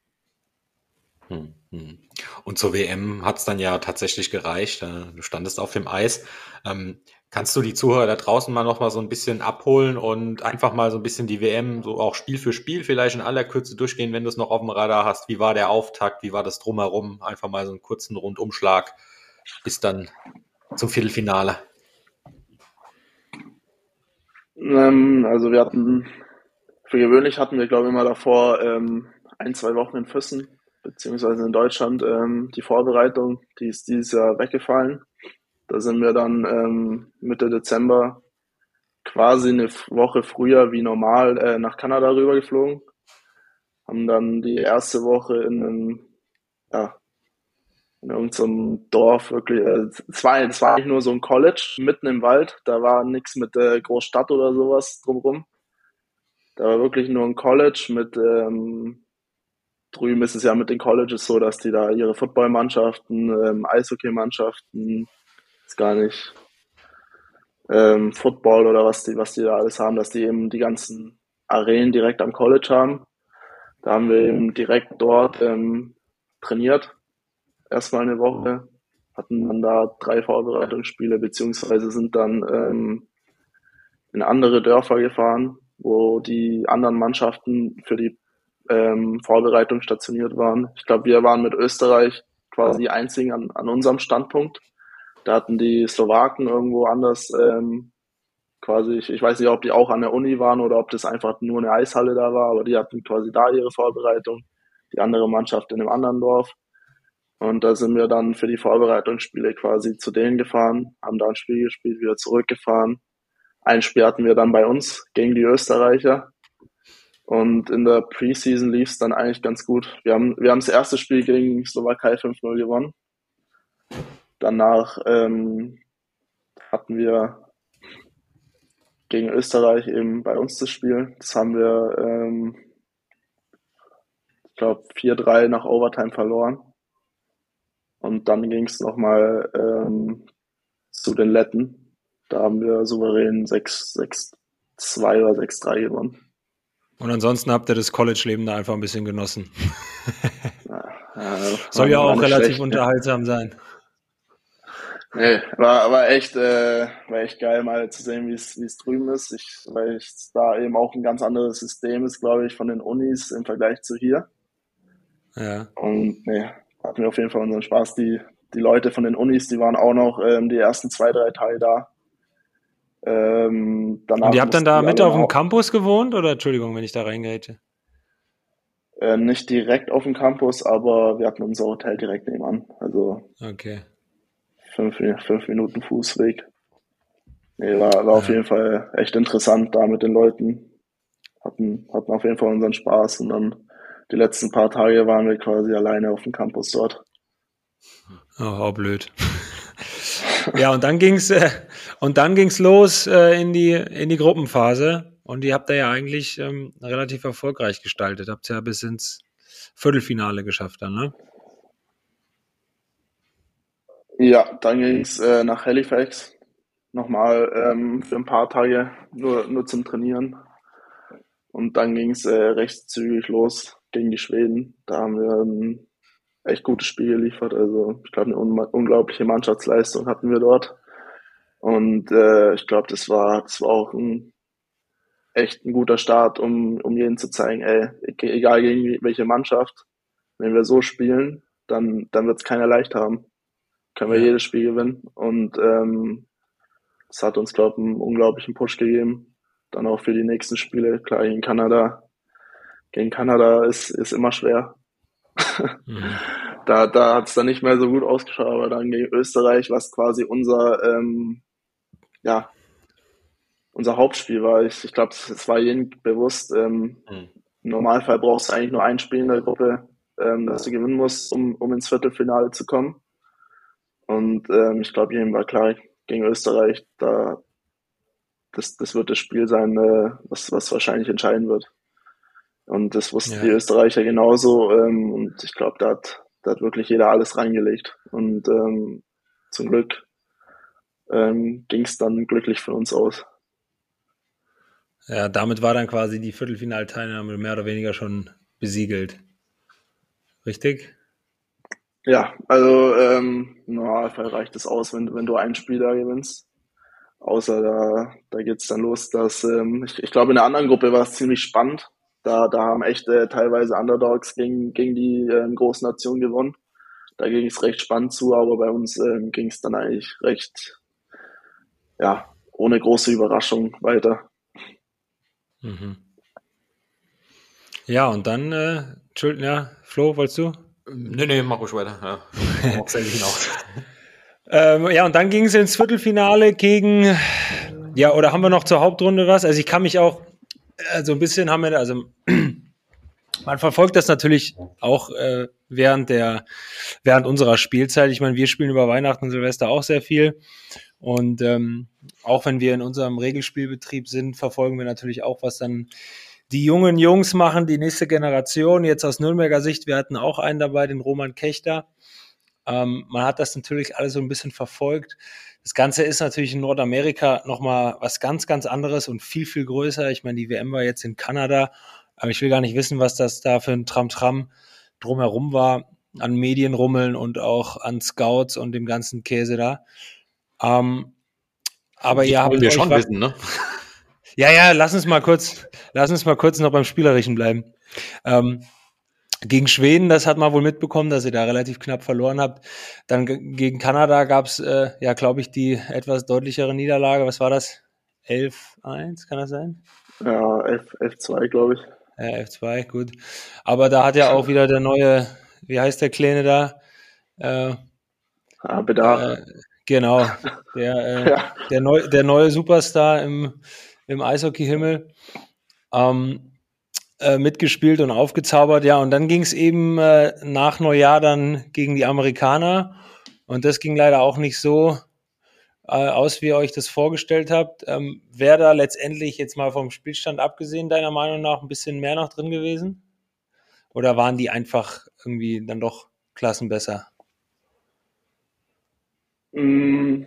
Hm, hm. Und zur WM hat es dann ja tatsächlich gereicht. Äh, du standest auf dem Eis. Ähm, kannst du die Zuhörer da draußen mal noch mal so ein bisschen abholen und einfach mal so ein bisschen die WM so auch Spiel für Spiel vielleicht in aller Kürze durchgehen, wenn du es noch auf dem Radar hast? Wie war der Auftakt? Wie war das drumherum? Einfach mal so einen kurzen Rundumschlag bis dann zum Viertelfinale. Ähm, also wir hatten, für gewöhnlich hatten wir glaube ich immer davor ähm, ein, zwei Wochen in Füssen beziehungsweise in Deutschland ähm, die Vorbereitung, die ist dieses Jahr weggefallen. Da sind wir dann ähm, Mitte Dezember quasi eine Woche früher wie normal äh, nach Kanada rübergeflogen. Haben dann die erste Woche in einem, ja, in irgendeinem Dorf wirklich, äh, es, war, es war eigentlich nur so ein College mitten im Wald, da war nichts mit äh, Großstadt oder sowas drumrum. Da war wirklich nur ein College mit ähm, drüben ist es ja mit den Colleges so, dass die da ihre Footballmannschaften, ähm, Eishockey-Mannschaften, ist gar nicht ähm, Football oder was die, was die da alles haben, dass die eben die ganzen Arenen direkt am College haben. Da haben wir eben direkt dort ähm, trainiert. Erstmal eine Woche. Hatten dann da drei Vorbereitungsspiele, beziehungsweise sind dann ähm, in andere Dörfer gefahren, wo die anderen Mannschaften für die ähm, Vorbereitung stationiert waren. Ich glaube, wir waren mit Österreich quasi die einzigen an, an unserem Standpunkt. Da hatten die Slowaken irgendwo anders ähm, quasi, ich, ich weiß nicht, ob die auch an der Uni waren oder ob das einfach nur eine Eishalle da war, aber die hatten quasi da ihre Vorbereitung, die andere Mannschaft in einem anderen Dorf. Und da sind wir dann für die Vorbereitungsspiele quasi zu denen gefahren, haben da ein Spiel gespielt, wieder zurückgefahren. Ein Spiel hatten wir dann bei uns gegen die Österreicher. Und in der Preseason lief es dann eigentlich ganz gut. Wir haben, wir haben das erste Spiel gegen Slowakei 5-0 gewonnen. Danach ähm, hatten wir gegen Österreich eben bei uns das Spiel. Das haben wir, ähm, ich glaube, 4-3 nach Overtime verloren. Und dann ging es nochmal ähm, zu den Letten. Da haben wir souverän 6-2 oder 6-3 gewonnen. Und ansonsten habt ihr das College-Leben da einfach ein bisschen genossen. Ja, <laughs> Soll ja auch relativ schlecht, unterhaltsam sein. Nee, war, war echt, äh, war echt geil, mal zu sehen, wie es, wie es drüben ist. Ich, weil ich da eben auch ein ganz anderes System ist, glaube ich, von den Unis im Vergleich zu hier. Ja. Und nee, hatten wir auf jeden Fall unseren Spaß. Die, die Leute von den Unis, die waren auch noch ähm, die ersten zwei, drei Tage da. Ähm, Und ihr habt dann da mit auf dem Campus gewohnt oder Entschuldigung, wenn ich da reingehe? Äh, nicht direkt auf dem Campus, aber wir hatten unser Hotel direkt nebenan. Also okay. fünf, fünf Minuten Fußweg. Nee, war, war ja. auf jeden Fall echt interessant da mit den Leuten. Hatten, hatten auf jeden Fall unseren Spaß und dann die letzten paar Tage waren wir quasi alleine auf dem Campus dort. Oh, oh blöd. <laughs> ja, und dann ging's äh, und dann ging's los äh, in die in die Gruppenphase und die habt ihr ja eigentlich ähm, relativ erfolgreich gestaltet. Habt ihr ja bis ins Viertelfinale geschafft dann, ne? Ja, dann ging's äh, nach Halifax nochmal ähm, für ein paar Tage nur, nur zum Trainieren. Und dann ging's äh, recht zügig los gegen die Schweden. Da haben wir ein echt gutes Spiel geliefert. Also ich glaube, eine un unglaubliche Mannschaftsleistung hatten wir dort. Und äh, ich glaube, das war, das war auch ein echt ein guter Start, um, um jedem zu zeigen, ey, egal gegen welche Mannschaft, wenn wir so spielen, dann, dann wird es keiner leicht haben. Können wir ja. jedes Spiel gewinnen. Und ähm, das hat uns, glaube ich, einen unglaublichen Push gegeben. Dann auch für die nächsten Spiele. Klar, gegen Kanada. Gegen Kanada ist, ist immer schwer. Mhm. <laughs> da da hat es dann nicht mehr so gut ausgeschaut, aber dann gegen Österreich, was quasi unser, ähm, ja, unser Hauptspiel war. Ich, ich glaube, es war jedem bewusst. Ähm, mhm. Im Normalfall brauchst du eigentlich nur ein Spiel in der Gruppe, ähm, das du gewinnen musst, um, um ins Viertelfinale zu kommen. Und ähm, ich glaube, jedem war klar, gegen Österreich, da das, das wird das Spiel sein, äh, was, was wahrscheinlich entscheiden wird. Und das wussten ja. die Österreicher genauso. Ähm, und ich glaube, da hat, da hat wirklich jeder alles reingelegt. Und ähm, zum Glück ähm, ging es dann glücklich von uns aus. Ja, damit war dann quasi die Viertelfinalteilnahme mehr oder weniger schon besiegelt. Richtig? Ja, also ähm, im Normalfall reicht es aus, wenn, wenn du einen Spieler gewinnst. Außer da, da geht's dann los, dass ähm, ich, ich glaube, in der anderen Gruppe war es ziemlich spannend. Da, da haben echt äh, teilweise Underdogs gegen, gegen die äh, großen Nationen gewonnen. Da ging es recht spannend zu, aber bei uns ähm, ging es dann eigentlich recht, ja, ohne große Überraschung weiter. Mhm. Ja, und dann, äh, Entschuldigung, ja, Flo, wolltest du? Nee, nee, mach ruhig weiter. Ja, <laughs> ähm, ja und dann ging es ins Viertelfinale gegen, ja, oder haben wir noch zur Hauptrunde was? Also ich kann mich auch, also ein bisschen haben wir, also <clears throat> man verfolgt das natürlich auch äh, während der, während unserer Spielzeit. Ich meine, wir spielen über Weihnachten und Silvester auch sehr viel. Und ähm, auch wenn wir in unserem Regelspielbetrieb sind, verfolgen wir natürlich auch, was dann die jungen Jungs machen, die nächste Generation. Jetzt aus Nürnberger Sicht, wir hatten auch einen dabei, den Roman Kechter. Ähm, man hat das natürlich alles so ein bisschen verfolgt. Das Ganze ist natürlich in Nordamerika nochmal was ganz, ganz anderes und viel, viel größer. Ich meine, die WM war jetzt in Kanada, aber ich will gar nicht wissen, was das da für ein Tram-Tram drumherum war, an Medienrummeln und auch an Scouts und dem ganzen Käse da. Ähm, aber ja, wollen wir schon wissen, ne? Ja, ja, lass uns mal kurz, lass uns mal kurz noch beim Spielerischen bleiben. Ähm, gegen Schweden, das hat man wohl mitbekommen, dass ihr da relativ knapp verloren habt. Dann gegen Kanada gab's äh, ja, glaube ich, die etwas deutlichere Niederlage. Was war das? 11-1, kann das sein? Ja, 11-2, glaube ich. Ja, 11-2, gut. Aber da hat ja auch wieder der neue, wie heißt der Kleine da? Äh, ah, Bedarf. Äh, genau, der, äh, <laughs> ja. der, neu, der neue Superstar im im Eishockey-Himmel. Ähm, äh, mitgespielt und aufgezaubert, ja. Und dann ging es eben äh, nach Neujahr dann gegen die Amerikaner. Und das ging leider auch nicht so äh, aus, wie ihr euch das vorgestellt habt. Ähm, Wäre da letztendlich jetzt mal vom Spielstand abgesehen, deiner Meinung nach, ein bisschen mehr noch drin gewesen? Oder waren die einfach irgendwie dann doch Klassen besser? Mm,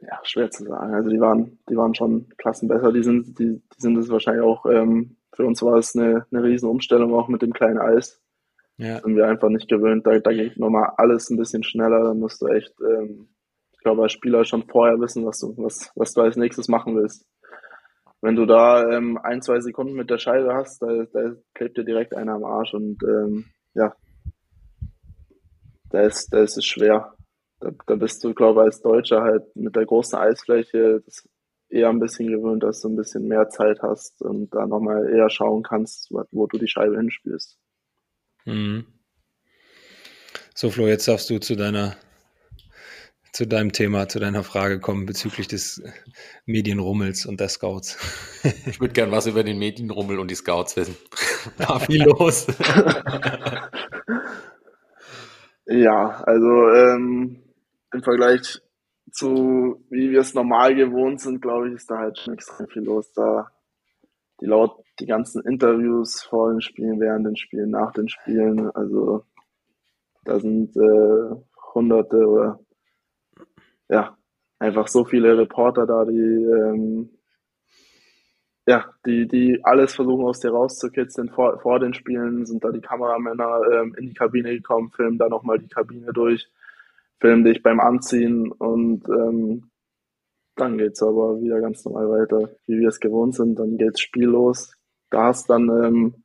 ja, schwer zu sagen. Also die waren, die waren schon Klassen besser. Die sind, die, die sind es wahrscheinlich auch, ähm, für uns war es eine, eine riesen Umstellung auch mit dem kleinen Eis. Ja. Sind wir einfach nicht gewöhnt. Da, da geht nochmal alles ein bisschen schneller. Da musst du echt, ähm, ich glaube, als Spieler schon vorher wissen, was du, was, was du als nächstes machen willst. Wenn du da ähm, ein, zwei Sekunden mit der Scheibe hast, da, da klebt dir direkt einer am Arsch und ähm, ja, da ist, da ist es schwer da, da bist du, glaube ich, als Deutscher halt mit der großen Eisfläche das eher ein bisschen gewöhnt, dass du ein bisschen mehr Zeit hast und da nochmal eher schauen kannst, wo du die Scheibe hinspielst. Mhm. So, Flo, jetzt darfst du zu deiner zu deinem Thema, zu deiner Frage kommen bezüglich des Medienrummels und der Scouts. <laughs> Ich würde gern was über den Medienrummel und die Scouts wissen. <laughs> War viel los. ja, also ähm, im Vergleich zu wie wir es normal gewohnt sind, glaube ich, ist da halt schon extrem viel los. Da die laut die ganzen Interviews vor den Spielen, während den Spielen, nach den Spielen, also da sind äh, hunderte oder ja, einfach so viele Reporter da, die ähm, ja, die, die alles versuchen aus dir rauszukitzeln. Vor, vor den Spielen sind da die Kameramänner ähm, in die Kabine gekommen, filmen da nochmal die Kabine durch, filmen dich beim Anziehen und ähm, dann geht's aber wieder ganz normal weiter, wie wir es gewohnt sind. Dann geht's spiellos. Da hast dann ähm,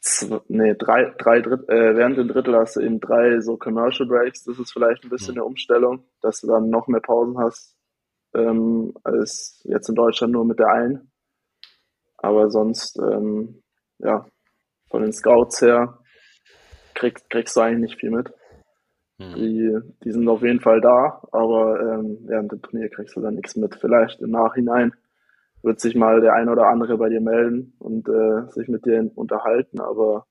zwei, nee, drei, drei Dritt, äh, während dem Drittel hast du eben drei so Commercial Breaks. Das ist vielleicht ein bisschen eine Umstellung, dass du dann noch mehr Pausen hast, ähm, als jetzt in Deutschland nur mit der einen. Aber sonst, ähm, ja, von den Scouts her kriegst, kriegst du eigentlich nicht viel mit. Mhm. Die, die sind auf jeden Fall da, aber ähm, während dem Turnier kriegst du dann nichts mit. Vielleicht im Nachhinein wird sich mal der ein oder andere bei dir melden und äh, sich mit dir unterhalten, aber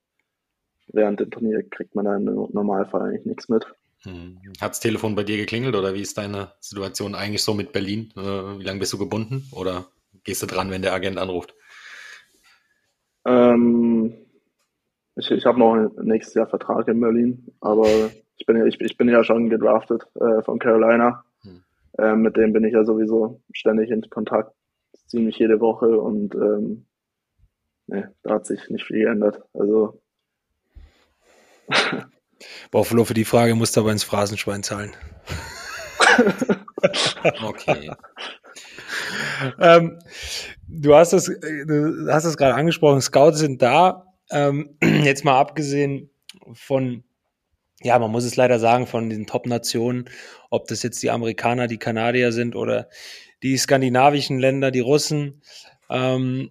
während dem Turnier kriegt man dann im Normalfall eigentlich nichts mit. Hm. Hat das Telefon bei dir geklingelt oder wie ist deine Situation eigentlich so mit Berlin? Äh, wie lange bist du gebunden oder gehst du dran, wenn der Agent anruft? Ähm, ich ich habe noch nächstes Jahr Vertrag in Berlin, aber ich bin ja, ich, ich bin ja schon gedraftet äh, von Carolina. Hm. Äh, mit dem bin ich ja sowieso ständig in Kontakt ziemlich jede Woche und ähm, nee, da hat sich nicht viel geändert. Also <laughs> Boah, Flo, für die Frage musst du aber ins Phrasenschwein zahlen. <laughs> okay. ähm, du hast es, du hast es gerade angesprochen, Scouts sind da. Ähm, <clears throat> jetzt mal abgesehen von, ja, man muss es leider sagen, von diesen Top-Nationen, ob das jetzt die Amerikaner, die Kanadier sind oder die skandinavischen Länder, die Russen. Ähm,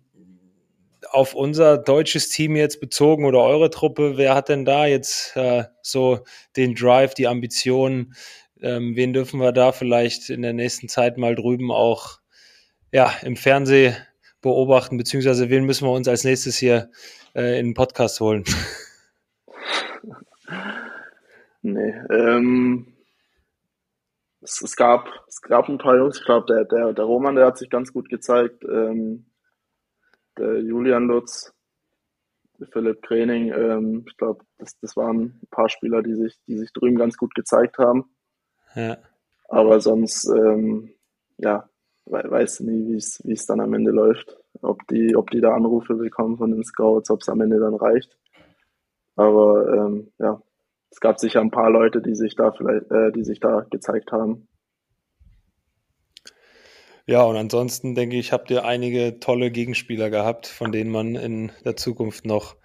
auf unser deutsches Team jetzt bezogen oder eure Truppe, wer hat denn da jetzt äh, so den Drive, die Ambitionen? Ähm, wen dürfen wir da vielleicht in der nächsten Zeit mal drüben auch ja, im Fernsehen beobachten, beziehungsweise wen müssen wir uns als nächstes hier äh, in den Podcast holen? <laughs> Nee, ähm, es, es, gab, es gab ein paar Jungs, ich glaube, der, der, der Roman, der hat sich ganz gut gezeigt. Ähm, der Julian Lutz, der Philipp Krening, ähm, ich glaube, das, das waren ein paar Spieler, die sich, die sich drüben ganz gut gezeigt haben. Ja. Aber sonst, ähm, ja, weiß nie, wie es dann am Ende läuft. Ob die, ob die da Anrufe bekommen von den Scouts, ob es am Ende dann reicht. Aber ähm, ja, es gab sicher ein paar Leute, die sich da vielleicht, äh, die sich da gezeigt haben. Ja, und ansonsten denke ich, habt ihr einige tolle Gegenspieler gehabt, von denen man in der Zukunft noch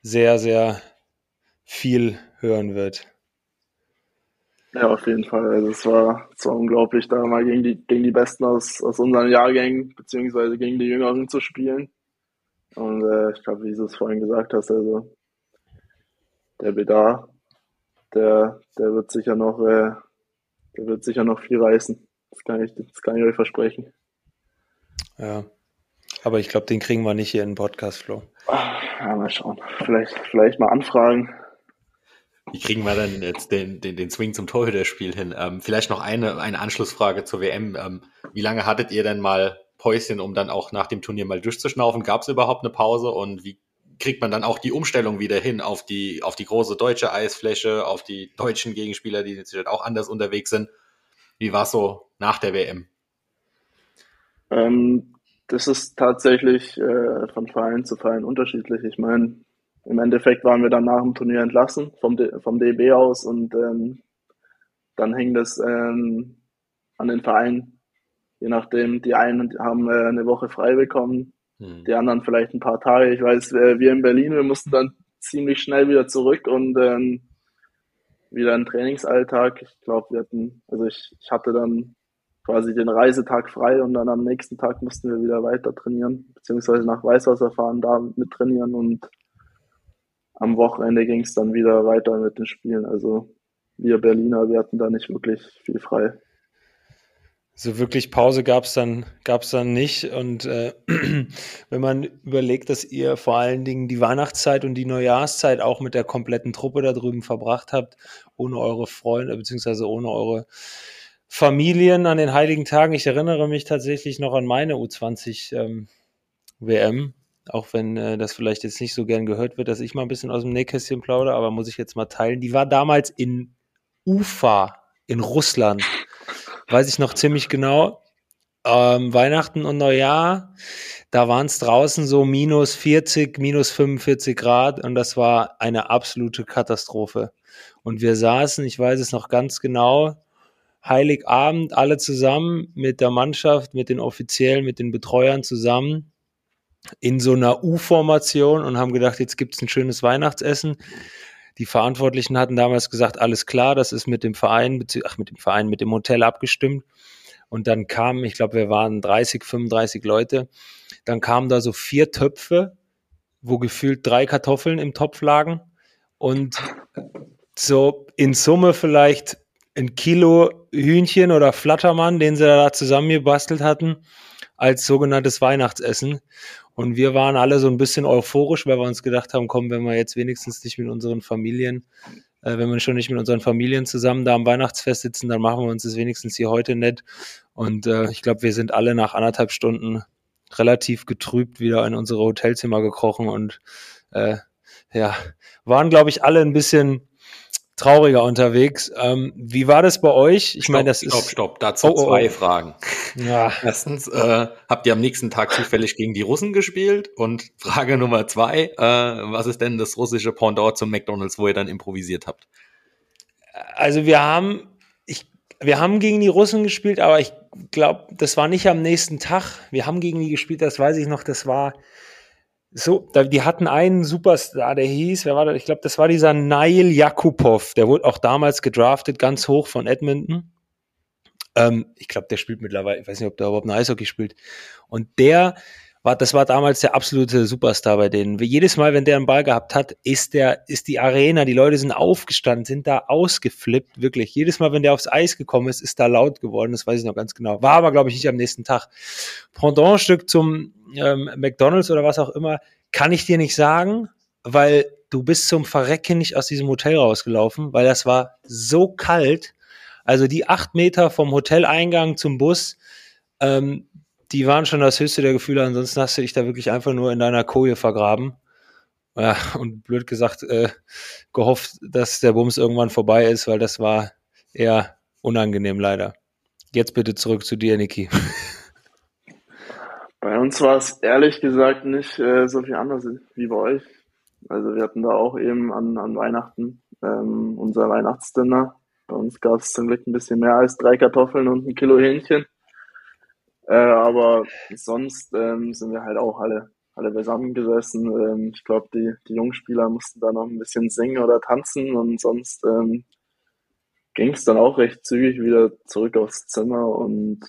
sehr, sehr viel hören wird. Ja, auf jeden Fall. Also es war, es war unglaublich, da mal gegen die, gegen die Besten aus, aus unseren Jahrgängen, beziehungsweise gegen die Jüngeren zu spielen. Und äh, ich glaube, wie du es vorhin gesagt hast, also der Bedar, der, der wird sicher noch, äh, der wird sicher noch viel reißen. Das kann ich, das kann ich euch versprechen. Ja. Aber ich glaube, den kriegen wir nicht hier in den Podcast, Flo. Ja, mal schauen. Vielleicht, vielleicht mal anfragen. Wie kriegen wir dann jetzt den, den, den Swing zum Torhüterspiel hin? Ähm, vielleicht noch eine, eine Anschlussfrage zur WM. Ähm, wie lange hattet ihr denn mal Päuschen, um dann auch nach dem Turnier mal durchzuschnaufen? Gab es überhaupt eine Pause und wie kriegt man dann auch die Umstellung wieder hin auf die, auf die große deutsche Eisfläche, auf die deutschen Gegenspieler, die jetzt auch anders unterwegs sind. Wie war es so nach der WM? Ähm, das ist tatsächlich äh, von Verein zu Verein unterschiedlich. Ich meine, im Endeffekt waren wir dann nach dem Turnier entlassen vom, D vom DB aus und ähm, dann hing das ähm, an den Vereinen. Je nachdem, die einen haben äh, eine Woche frei bekommen, hm. Die anderen vielleicht ein paar Tage. Ich weiß, äh, wir in Berlin, wir mussten dann ziemlich schnell wieder zurück und ähm, wieder einen Trainingsalltag. Ich glaube, wir hatten, also ich, ich hatte dann quasi den Reisetag frei und dann am nächsten Tag mussten wir wieder weiter trainieren, beziehungsweise nach Weißwasser fahren, da mit trainieren und am Wochenende ging es dann wieder weiter mit den Spielen. Also wir Berliner, wir hatten da nicht wirklich viel frei. So wirklich Pause gab es dann, gab's dann nicht. Und äh, <clears throat> wenn man überlegt, dass ihr vor allen Dingen die Weihnachtszeit und die Neujahrszeit auch mit der kompletten Truppe da drüben verbracht habt, ohne eure Freunde, beziehungsweise ohne eure Familien an den heiligen Tagen. Ich erinnere mich tatsächlich noch an meine U20 ähm, auch wenn äh, das vielleicht jetzt nicht so gern gehört wird, dass ich mal ein bisschen aus dem Nähkästchen plaudere, aber muss ich jetzt mal teilen. Die war damals in Ufa in Russland weiß ich noch ziemlich genau. Ähm, Weihnachten und Neujahr, da waren es draußen so minus 40, minus 45 Grad und das war eine absolute Katastrophe. Und wir saßen, ich weiß es noch ganz genau, Heiligabend alle zusammen mit der Mannschaft, mit den Offiziellen, mit den Betreuern zusammen in so einer U-Formation und haben gedacht, jetzt gibt es ein schönes Weihnachtsessen. Die Verantwortlichen hatten damals gesagt, alles klar, das ist mit dem Verein, ach, mit dem Verein, mit dem Hotel abgestimmt. Und dann kamen, ich glaube, wir waren 30, 35 Leute. Dann kamen da so vier Töpfe, wo gefühlt drei Kartoffeln im Topf lagen. Und so in Summe vielleicht ein Kilo Hühnchen oder Flattermann, den sie da zusammengebastelt hatten, als sogenanntes Weihnachtsessen. Und wir waren alle so ein bisschen euphorisch, weil wir uns gedacht haben, komm, wenn wir jetzt wenigstens nicht mit unseren Familien, äh, wenn wir schon nicht mit unseren Familien zusammen da am Weihnachtsfest sitzen, dann machen wir uns das wenigstens hier heute nett. Und äh, ich glaube, wir sind alle nach anderthalb Stunden relativ getrübt wieder in unsere Hotelzimmer gekrochen und äh, ja, waren, glaube ich, alle ein bisschen trauriger unterwegs. Ähm, wie war das bei euch? Ich meine, das stopp, ist. Stopp, stopp, dazu oh, oh, zwei oh. Fragen. Ja. Erstens, äh, habt ihr am nächsten Tag zufällig gegen die Russen gespielt? Und Frage Nummer zwei, äh, was ist denn das russische Pendant zum McDonalds, wo ihr dann improvisiert habt? Also wir haben, ich, wir haben gegen die Russen gespielt, aber ich glaube, das war nicht am nächsten Tag. Wir haben gegen die gespielt, das weiß ich noch, das war so, die hatten einen Superstar, der hieß, wer war das? Ich glaube, das war dieser Nail Jakubov. Der wurde auch damals gedraftet, ganz hoch von Edmonton. Ähm, ich glaube, der spielt mittlerweile, ich weiß nicht, ob der überhaupt ein Eishockey spielt. Und der war, das war damals der absolute Superstar bei denen. Jedes Mal, wenn der einen Ball gehabt hat, ist der, ist die Arena, die Leute sind aufgestanden, sind da ausgeflippt, wirklich. Jedes Mal, wenn der aufs Eis gekommen ist, ist da laut geworden, das weiß ich noch ganz genau. War aber, glaube ich, nicht am nächsten Tag. Pendantstück zum ähm, McDonalds oder was auch immer, kann ich dir nicht sagen, weil du bist zum Verrecken nicht aus diesem Hotel rausgelaufen, weil das war so kalt. Also die acht Meter vom Hoteleingang zum Bus, ähm, die waren schon das höchste der Gefühle. Ansonsten hast du dich da wirklich einfach nur in deiner Koje vergraben. Ja, und blöd gesagt, äh, gehofft, dass der Bums irgendwann vorbei ist, weil das war eher unangenehm leider. Jetzt bitte zurück zu dir, Niki. <laughs> Bei uns war es ehrlich gesagt nicht äh, so viel anders wie bei euch. Also wir hatten da auch eben an, an Weihnachten ähm, unser Weihnachtsdinner. Bei uns gab es zum Glück ein bisschen mehr als drei Kartoffeln und ein Kilo Hähnchen. Äh, aber sonst ähm, sind wir halt auch alle, alle zusammengesessen. Ähm, ich glaube, die, die Jungspieler mussten da noch ein bisschen singen oder tanzen und sonst ähm, ging es dann auch recht zügig wieder zurück aufs Zimmer und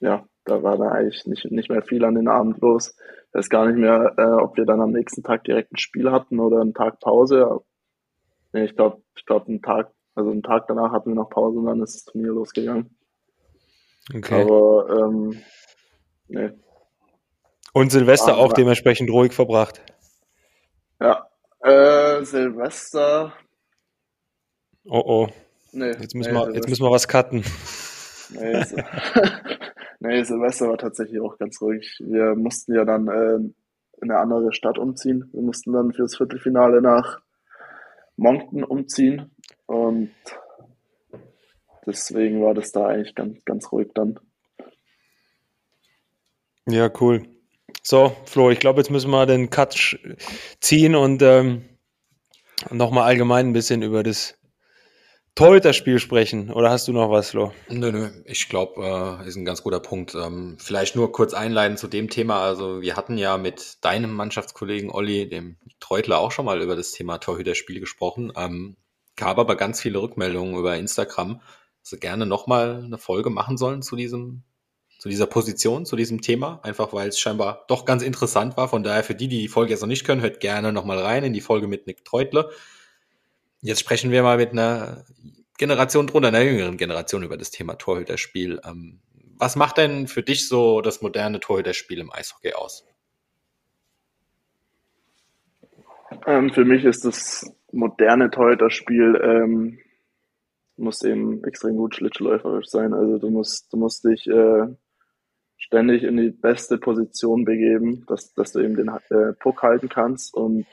ja, da war da eigentlich nicht, nicht mehr viel an den Abend los. Ich weiß gar nicht mehr, äh, ob wir dann am nächsten Tag direkt ein Spiel hatten oder einen Tag Pause. Nee, ich glaube, ich glaube, einen Tag, also einen Tag danach hatten wir noch Pause und dann ist das Turnier losgegangen. Okay. Aber, ähm, nee. Und Silvester Aber, auch dementsprechend ruhig verbracht. Ja, äh, Silvester. Oh oh. Nee, jetzt müssen, nee, wir, jetzt müssen wir was cutten. Nee, <laughs> <laughs> Nee, Silvester war tatsächlich auch ganz ruhig. Wir mussten ja dann äh, in eine andere Stadt umziehen. Wir mussten dann fürs Viertelfinale nach Moncton umziehen und deswegen war das da eigentlich ganz, ganz ruhig dann. Ja, cool. So, Flo, ich glaube, jetzt müssen wir den Cut ziehen und ähm, nochmal allgemein ein bisschen über das Torhüter-Spiel sprechen. Oder hast du noch was, Flo? Nö, nö. Ich glaube, äh, ist ein ganz guter Punkt. Ähm, vielleicht nur kurz einleiten zu dem Thema. Also wir hatten ja mit deinem Mannschaftskollegen Olli, dem Treutler, auch schon mal über das Thema Torhüter-Spiel gesprochen. Ähm, gab aber ganz viele Rückmeldungen über Instagram. dass wir gerne nochmal eine Folge machen sollen zu diesem, zu dieser Position, zu diesem Thema, einfach weil es scheinbar doch ganz interessant war. Von daher, für die, die die Folge jetzt noch nicht können, hört gerne nochmal rein in die Folge mit Nick Treutle. Jetzt sprechen wir mal mit einer Generation drunter, einer jüngeren Generation über das Thema Torhüterspiel. Ähm, was macht denn für dich so das moderne Torhüterspiel im Eishockey aus? Ähm, für mich ist das moderne Torhüterspiel ähm, musst eben extrem gut schlittschuhläuferisch sein. Also du musst, du musst dich äh, ständig in die beste Position begeben, dass, dass du eben den äh, Puck halten kannst und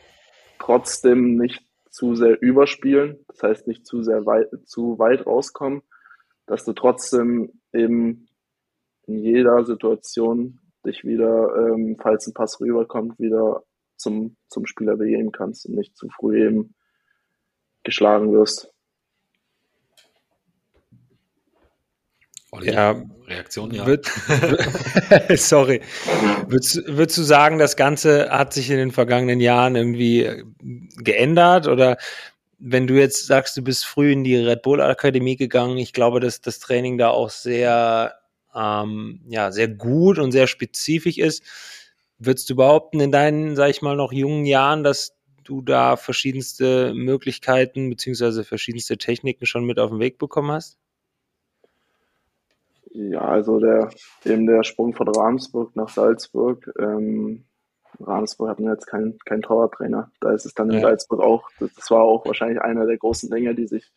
trotzdem nicht zu sehr überspielen, das heißt nicht zu sehr weit, zu weit rauskommen, dass du trotzdem eben in jeder Situation dich wieder, ähm, falls ein Pass rüberkommt, wieder zum, zum Spieler begeben kannst und nicht zu früh eben geschlagen wirst. Olli, ja, Reaktion, ja. Wird, <laughs> sorry. Würdest, würdest du sagen, das Ganze hat sich in den vergangenen Jahren irgendwie geändert? Oder wenn du jetzt sagst, du bist früh in die Red Bull Akademie gegangen, ich glaube, dass das Training da auch sehr, ähm, ja, sehr gut und sehr spezifisch ist. Würdest du behaupten, in deinen, sag ich mal, noch jungen Jahren, dass du da verschiedenste Möglichkeiten beziehungsweise verschiedenste Techniken schon mit auf den Weg bekommen hast? Ja, also der, eben der Sprung von Ramsburg nach Salzburg. Ähm, Ramsburg hatten jetzt keinen kein Torwarttrainer. Da ist es dann in ja. Salzburg auch, das, war auch wahrscheinlich einer der großen Dinge, die sich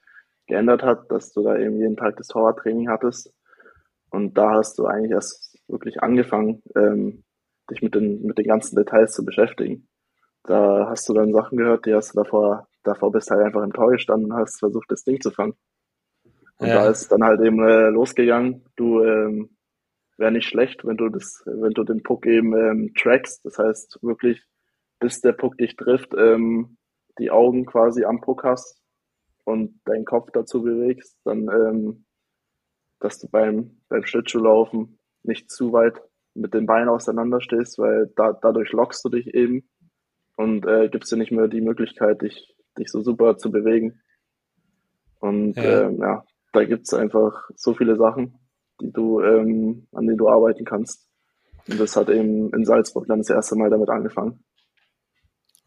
geändert hat, dass du da eben jeden Tag das Torwarttraining hattest. Und da hast du eigentlich erst wirklich angefangen, ähm, dich mit den, mit den ganzen Details zu beschäftigen. Da hast du dann Sachen gehört, die hast du davor, davor bist halt einfach im Tor gestanden und hast versucht, das Ding zu fangen. Und ja. da ist dann halt eben äh, losgegangen. Du ähm, wäre nicht schlecht, wenn du das, wenn du den Puck eben ähm, trackst. Das heißt wirklich, bis der Puck dich trifft, ähm, die Augen quasi am Puck hast und deinen Kopf dazu bewegst, dann, ähm, dass du beim, beim Schlittschuhlaufen nicht zu weit mit den Beinen auseinander stehst, weil da, dadurch lockst du dich eben und äh, gibst dir nicht mehr die Möglichkeit, dich, dich so super zu bewegen. Und ja, ähm, ja da gibt es einfach so viele Sachen, die du, ähm, an denen du arbeiten kannst. Und das hat eben in Salzburg dann das erste Mal damit angefangen.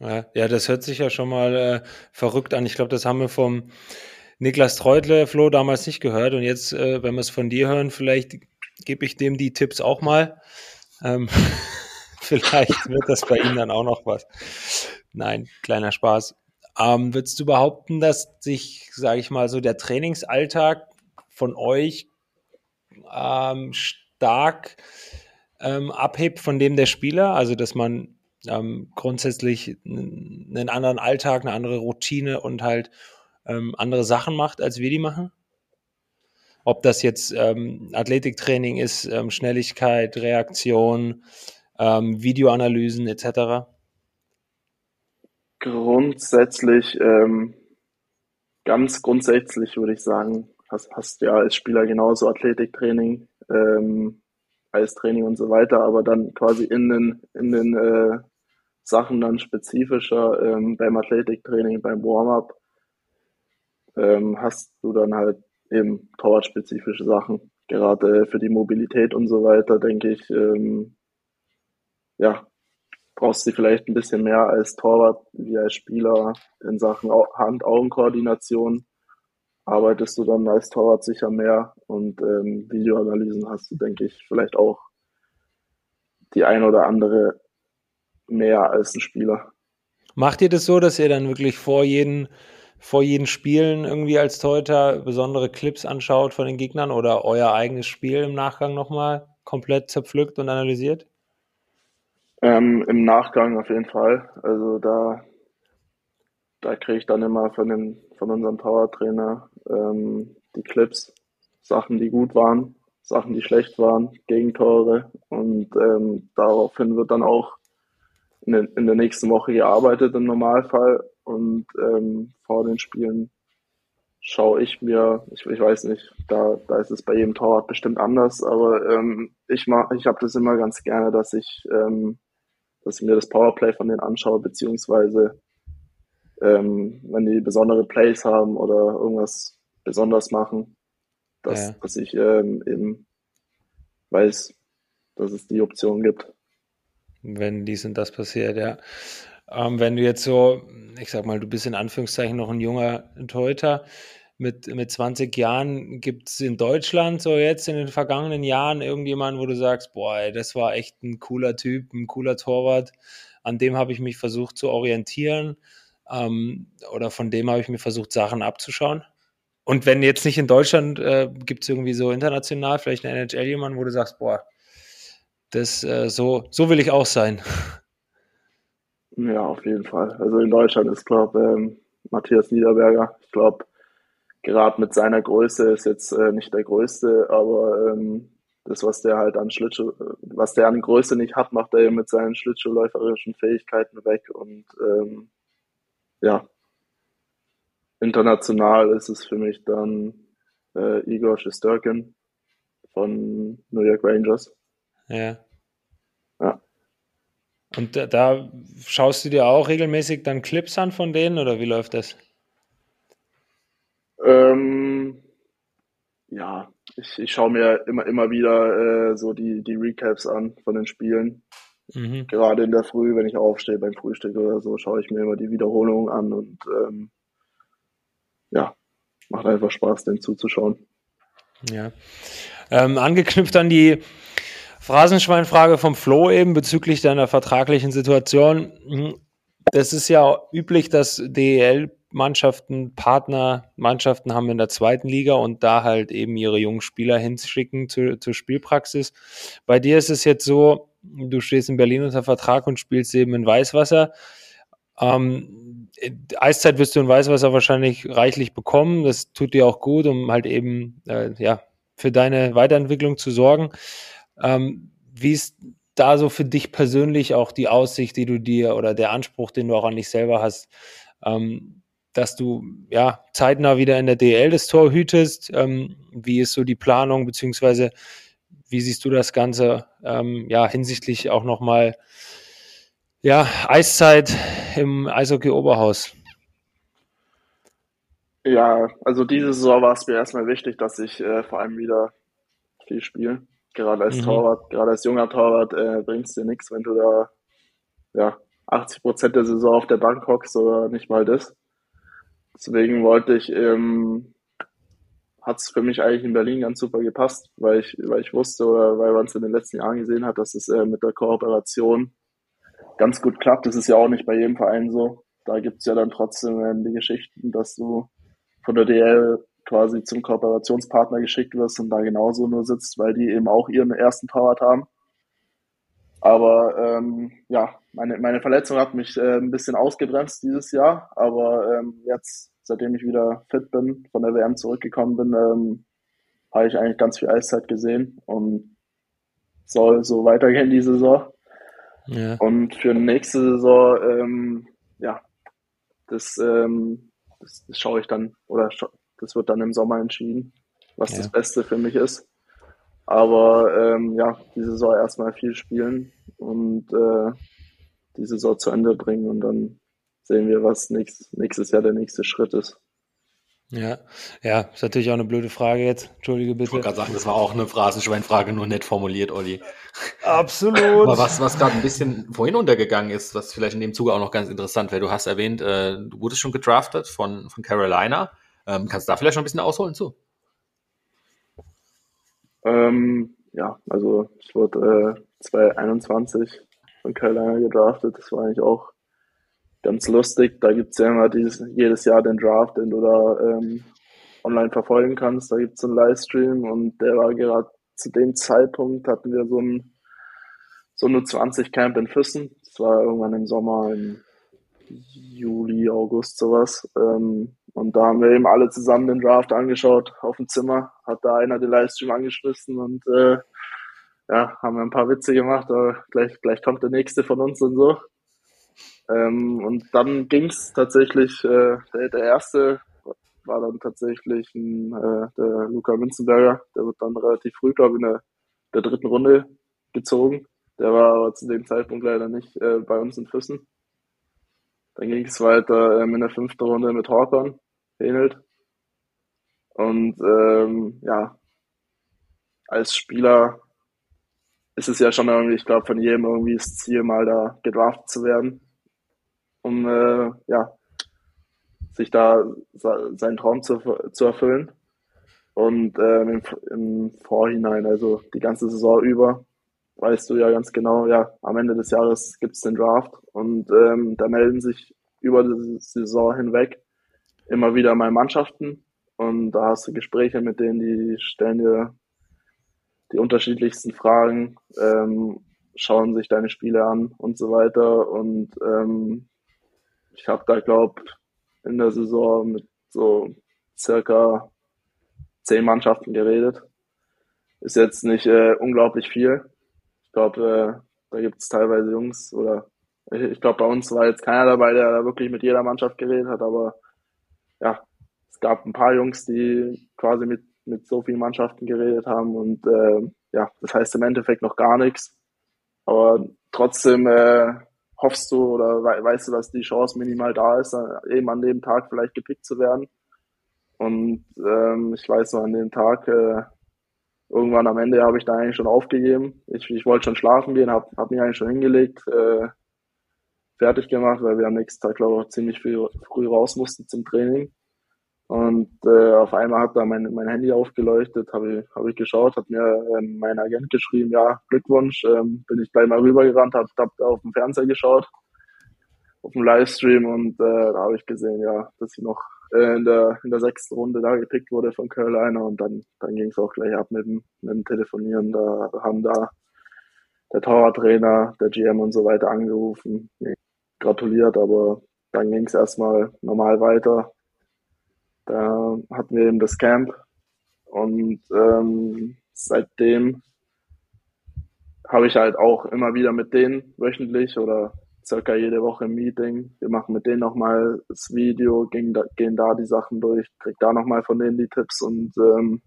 Ja, das hört sich ja schon mal äh, verrückt an. Ich glaube, das haben wir vom Niklas Treutle, Flo, damals nicht gehört. Und jetzt, äh, wenn wir es von dir hören, vielleicht gebe ich dem die Tipps auch mal. Ähm, <laughs> vielleicht wird das bei ihm dann auch noch was. Nein, kleiner Spaß. Ähm, würdest du behaupten, dass sich, sage ich mal, so der Trainingsalltag von euch ähm, stark ähm, abhebt von dem der Spieler? Also, dass man ähm, grundsätzlich einen anderen Alltag, eine andere Routine und halt ähm, andere Sachen macht, als wir die machen? Ob das jetzt ähm, Athletiktraining ist, Schnelligkeit, Reaktion, Videoanalysen etc.? Grundsätzlich, ähm, ganz grundsätzlich würde ich sagen, hast, hast ja als Spieler genauso Athletiktraining, ähm, Eistraining und so weiter, aber dann quasi in den, in den äh, Sachen dann spezifischer ähm, beim Athletiktraining, beim Warm-up, ähm, hast du dann halt eben torwartspezifische Sachen. Gerade für die Mobilität und so weiter, denke ich, ähm, ja, brauchst du vielleicht ein bisschen mehr als Torwart wie als Spieler in Sachen Hand-Augen-Koordination. Arbeitest du dann als Torwart sicher mehr und ähm, Videoanalysen hast du, denke ich, vielleicht auch die ein oder andere mehr als ein Spieler. Macht ihr das so, dass ihr dann wirklich vor jeden, vor jeden Spielen irgendwie als Torhüter besondere Clips anschaut von den Gegnern oder euer eigenes Spiel im Nachgang nochmal komplett zerpflückt und analysiert? Ähm, Im Nachgang auf jeden Fall. Also da, da kriege ich dann immer von, dem, von unserem Powertrainer ähm, die Clips, Sachen, die gut waren, Sachen, die schlecht waren, Gegentore. Und ähm, daraufhin wird dann auch in, den, in der nächsten Woche gearbeitet im Normalfall. Und ähm, vor den Spielen schaue ich mir, ich, ich weiß nicht, da, da ist es bei jedem Torwart bestimmt anders, aber ähm, ich ich habe das immer ganz gerne, dass ich ähm, dass ich mir das Powerplay von denen anschaue, beziehungsweise ähm, wenn die besondere Plays haben oder irgendwas besonders machen, dass, ja. dass ich ähm, eben weiß, dass es die Option gibt. Wenn dies und das passiert, ja. Ähm, wenn du jetzt so, ich sag mal, du bist in Anführungszeichen noch ein junger Torhüter, mit, mit 20 Jahren gibt es in Deutschland so jetzt in den vergangenen Jahren irgendjemanden, wo du sagst, boah, das war echt ein cooler Typ, ein cooler Torwart, an dem habe ich mich versucht zu orientieren ähm, oder von dem habe ich mir versucht, Sachen abzuschauen? Und wenn jetzt nicht in Deutschland, äh, gibt es irgendwie so international vielleicht eine NHL jemanden, wo du sagst, boah, das äh, so, so will ich auch sein. Ja, auf jeden Fall. Also in Deutschland ist, glaube ähm, Matthias Niederberger. Ich glaube, gerade mit seiner Größe ist jetzt äh, nicht der größte, aber ähm, das, was der halt an Schlittschuh, was der an Größe nicht hat, macht er mit seinen schlittschuhläuferischen Fähigkeiten weg und ähm, ja, international ist es für mich dann äh, Igor Shesterkin von New York Rangers. Ja. Ja. Und da, da, schaust du dir auch regelmäßig dann Clips an von denen oder wie läuft das? Ähm, ja, ich, ich schaue mir immer, immer wieder äh, so die, die Recaps an von den Spielen. Mhm. Gerade in der Früh, wenn ich aufstehe beim Frühstück oder so, schaue ich mir immer die Wiederholungen an und ähm, ja, macht einfach Spaß, den zuzuschauen. Ja. Ähm, angeknüpft an die Phrasenschweinfrage vom Flo eben bezüglich deiner vertraglichen Situation. Das ist ja üblich, dass DEL-Mannschaften Partnermannschaften haben in der zweiten Liga und da halt eben ihre jungen Spieler hinschicken zu, zur Spielpraxis. Bei dir ist es jetzt so, du stehst in Berlin unter Vertrag und spielst eben in Weißwasser. Ähm, Eiszeit wirst du in Weißwasser wahrscheinlich reichlich bekommen. Das tut dir auch gut, um halt eben äh, ja, für deine Weiterentwicklung zu sorgen. Ähm, wie ist da so für dich persönlich auch die Aussicht, die du dir oder der Anspruch, den du auch an dich selber hast, ähm, dass du ja zeitnah wieder in der DL das Tor hütest? Ähm, wie ist so die Planung, beziehungsweise wie siehst du das Ganze ähm, ja hinsichtlich auch nochmal ja, Eiszeit im Eishockey Oberhaus? Ja, also diese Saison war es mir erstmal wichtig, dass ich äh, vor allem wieder viel spiele. Gerade als mhm. Torwart, gerade als junger Torwart äh, bringt es dir nichts, wenn du da ja, 80 Prozent der Saison auf der Bank hockst oder nicht mal das. Deswegen wollte ich ähm, hat es für mich eigentlich in Berlin ganz super gepasst, weil ich, weil ich wusste oder weil man es in den letzten Jahren gesehen hat, dass es äh, mit der Kooperation ganz gut klappt. Das ist ja auch nicht bei jedem Verein so. Da gibt es ja dann trotzdem äh, die Geschichten, dass du von der DL quasi zum Kooperationspartner geschickt wirst und da genauso nur sitzt, weil die eben auch ihren ersten Torwart haben. Aber ähm, ja, meine, meine Verletzung hat mich äh, ein bisschen ausgebremst dieses Jahr, aber ähm, jetzt seitdem ich wieder fit bin, von der WM zurückgekommen bin, ähm, habe ich eigentlich ganz viel Eiszeit gesehen und soll so weitergehen die Saison. Ja. Und für nächste Saison, ähm, ja, das, ähm, das, das, schaue ich dann, oder das wird dann im Sommer entschieden, was ja. das Beste für mich ist. Aber ähm, ja, die Saison erstmal viel spielen und äh, die Saison zu Ende bringen und dann sehen wir, was nächstes, nächstes Jahr der nächste Schritt ist. Ja, ja, ist natürlich auch eine blöde Frage jetzt. Entschuldige bitte. Ich wollte gerade sagen, das war auch eine Phrasenschweinfrage, nur nett formuliert, Olli. Absolut. Aber was, was gerade ein bisschen vorhin untergegangen ist, was vielleicht in dem Zuge auch noch ganz interessant wäre, du hast erwähnt, äh, du wurdest schon gedraftet von, von Carolina. Ähm, kannst du da vielleicht schon ein bisschen ausholen zu? Ähm, ja, also ich wurde äh, 2021 von Carolina gedraftet. Das war eigentlich auch ganz lustig. Da gibt es ja immer dieses, jedes Jahr den Draft, den du da ähm, online verfolgen kannst. Da gibt es einen Livestream und der war gerade zu dem Zeitpunkt hatten wir so ein so eine 20 Camp in Füssen. Das war irgendwann im Sommer, im Juli, August sowas. Ähm, und da haben wir eben alle zusammen den Draft angeschaut auf dem Zimmer. Hat da einer den Livestream angeschmissen und äh, ja, haben wir ein paar Witze gemacht, aber gleich, gleich kommt der nächste von uns und so. Ähm, und dann ging es tatsächlich, äh, der, der erste war dann tatsächlich ein, äh, der Luca Münzenberger, der wird dann relativ früh, glaube ich, in der, der, dritten Runde gezogen. Der war aber zu dem Zeitpunkt leider nicht äh, bei uns in Füssen. Dann ging es weiter ähm, in der fünften Runde mit Horton, Henelt. Und ähm, ja, als Spieler ist es ja schon irgendwie, ich glaube, von jedem irgendwie das Ziel, mal da gedraftet zu werden, um äh, ja, sich da seinen Traum zu, zu erfüllen. Und ähm, im, im Vorhinein, also die ganze Saison über, weißt du ja ganz genau, ja, am Ende des Jahres gibt es den Draft und ähm, da melden sich über die Saison hinweg immer wieder mal Mannschaften und da hast du Gespräche mit denen, die stellen dir die unterschiedlichsten Fragen, ähm, schauen sich deine Spiele an und so weiter und ähm, ich habe da, glaube in der Saison mit so circa zehn Mannschaften geredet. Ist jetzt nicht äh, unglaublich viel. Ich glaube, äh, da gibt es teilweise Jungs oder ich, ich glaube, bei uns war jetzt keiner dabei, der da wirklich mit jeder Mannschaft geredet hat, aber ja, es gab ein paar Jungs, die quasi mit, mit so vielen Mannschaften geredet haben und äh, ja, das heißt im Endeffekt noch gar nichts. Aber trotzdem äh, hoffst du oder we weißt du, dass die Chance minimal da ist, eben an dem Tag vielleicht gepickt zu werden. Und ähm, ich weiß noch, an dem Tag, äh, irgendwann am Ende habe ich da eigentlich schon aufgegeben. Ich, ich wollte schon schlafen gehen, habe hab mich eigentlich schon hingelegt, äh, fertig gemacht, weil wir am nächsten Tag, glaube ich, ziemlich früh, früh raus mussten zum Training. Und äh, auf einmal hat da mein, mein Handy aufgeleuchtet, habe ich, hab ich geschaut, hat mir ähm, mein Agent geschrieben, ja, Glückwunsch, ähm, bin ich gleich mal rübergerannt, habe hab auf dem Fernseher geschaut, auf dem Livestream und äh, da habe ich gesehen, ja, dass ich noch äh, in, der, in der sechsten Runde da gepickt wurde von Carolina und dann, dann ging es auch gleich ab mit dem, mit dem Telefonieren. Da haben da der Torwarttrainer, der GM und so weiter angerufen, gratuliert, aber dann ging es erstmal normal weiter da hatten wir eben das Camp und ähm, seitdem habe ich halt auch immer wieder mit denen wöchentlich oder circa jede Woche ein Meeting. Wir machen mit denen nochmal das Video, gehen da, gehen da die Sachen durch, krieg da nochmal von denen die Tipps und ähm,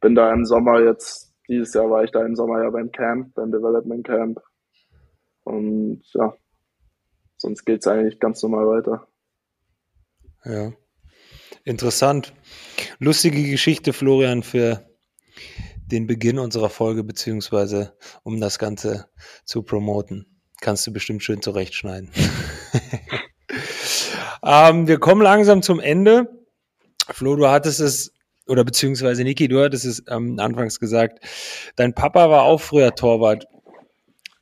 bin da im Sommer jetzt, dieses Jahr war ich da im Sommer ja beim Camp, beim Development Camp. Und ja, sonst geht es eigentlich ganz normal weiter. Ja. Interessant. Lustige Geschichte, Florian, für den Beginn unserer Folge, beziehungsweise um das Ganze zu promoten. Kannst du bestimmt schön zurechtschneiden. <laughs> ähm, wir kommen langsam zum Ende. Flo, du hattest es, oder beziehungsweise Niki, du hattest es ähm, anfangs gesagt, dein Papa war auch früher Torwart.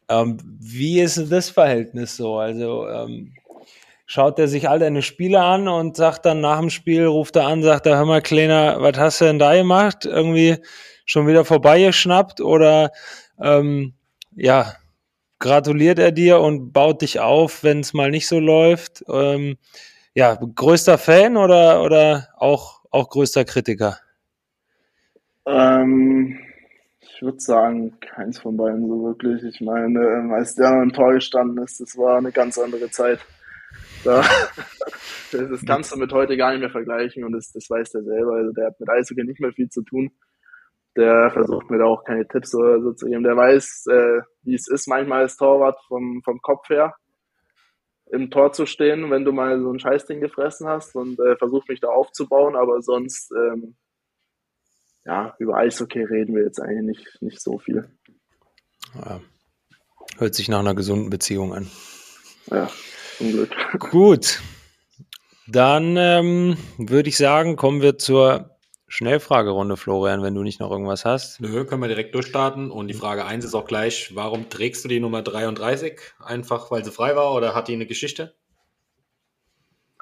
Ähm, wie ist das Verhältnis so? Also ähm, schaut er sich all deine Spiele an und sagt dann nach dem Spiel, ruft er an, sagt er, hör mal, Kleiner, was hast du denn da gemacht? Irgendwie schon wieder vorbeigeschnappt oder ähm, ja, gratuliert er dir und baut dich auf, wenn es mal nicht so läuft? Ähm, ja, größter Fan oder, oder auch, auch größter Kritiker? Ähm, ich würde sagen, keins von beiden so wirklich. Ich meine, als der im Tor gestanden ist, das war eine ganz andere Zeit. Da, <laughs> das kannst du mit heute gar nicht mehr vergleichen und das, das weiß der selber. Also der hat mit Eishockey nicht mehr viel zu tun. Der versucht mir da auch keine Tipps oder so zu geben. Der weiß, äh, wie es ist, manchmal als Torwart vom, vom Kopf her im Tor zu stehen, wenn du mal so ein Scheißding gefressen hast und äh, versucht mich da aufzubauen, aber sonst, ähm, ja, über Eishockey reden wir jetzt eigentlich nicht, nicht so viel. Ja. Hört sich nach einer gesunden Beziehung an. Ja. Zum Glück. Gut. Dann ähm, würde ich sagen, kommen wir zur Schnellfragerunde, Florian, wenn du nicht noch irgendwas hast. Nö, können wir direkt durchstarten. Und die Frage 1 ist auch gleich, warum trägst du die Nummer 33? Einfach, weil sie frei war oder hat die eine Geschichte?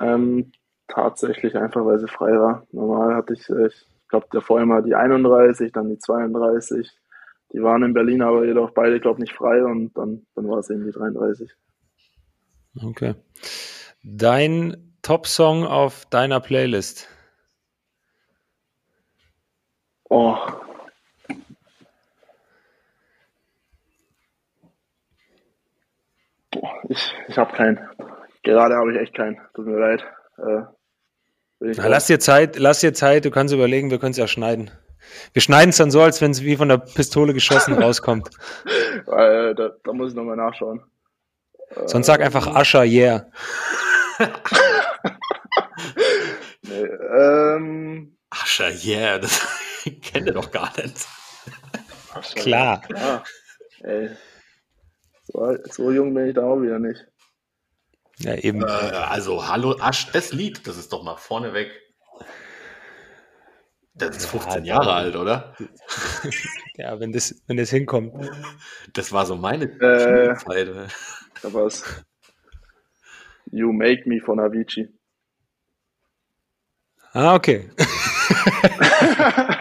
Ähm, tatsächlich einfach, weil sie frei war. Normal hatte ich, äh, ich glaube, davor immer die 31, dann die 32. Die waren in Berlin aber jedoch beide, glaube ich, nicht frei und dann, dann war es eben die 33. Okay. Dein Top-Song auf deiner Playlist? Oh. Ich, ich habe keinen. Gerade habe ich echt keinen. Tut mir leid. Äh, Na, lass dir Zeit, lass dir Zeit, du kannst überlegen, wir können es ja schneiden. Wir schneiden es dann so, als wenn es wie von der Pistole geschossen <laughs> rauskommt. Weil, da, da muss ich nochmal nachschauen. Sonst sag einfach Ascher, yeah. <laughs> nee, ähm, Ascher, yeah, das <laughs> kennt ihr doch gar nicht. Ascher, Klar. Ja. Ey. So, so, jung bin ich da auch wieder nicht. Ja, eben. Äh, also, hallo Asch, das Lied, das ist doch mal vorneweg. Das ist 15 ja, Jahre alt, oder? <laughs> ja, wenn das, wenn das hinkommt. Das war so meine äh, Zeit. Da war's. You Make Me von Avicii. Ah, okay. <laughs>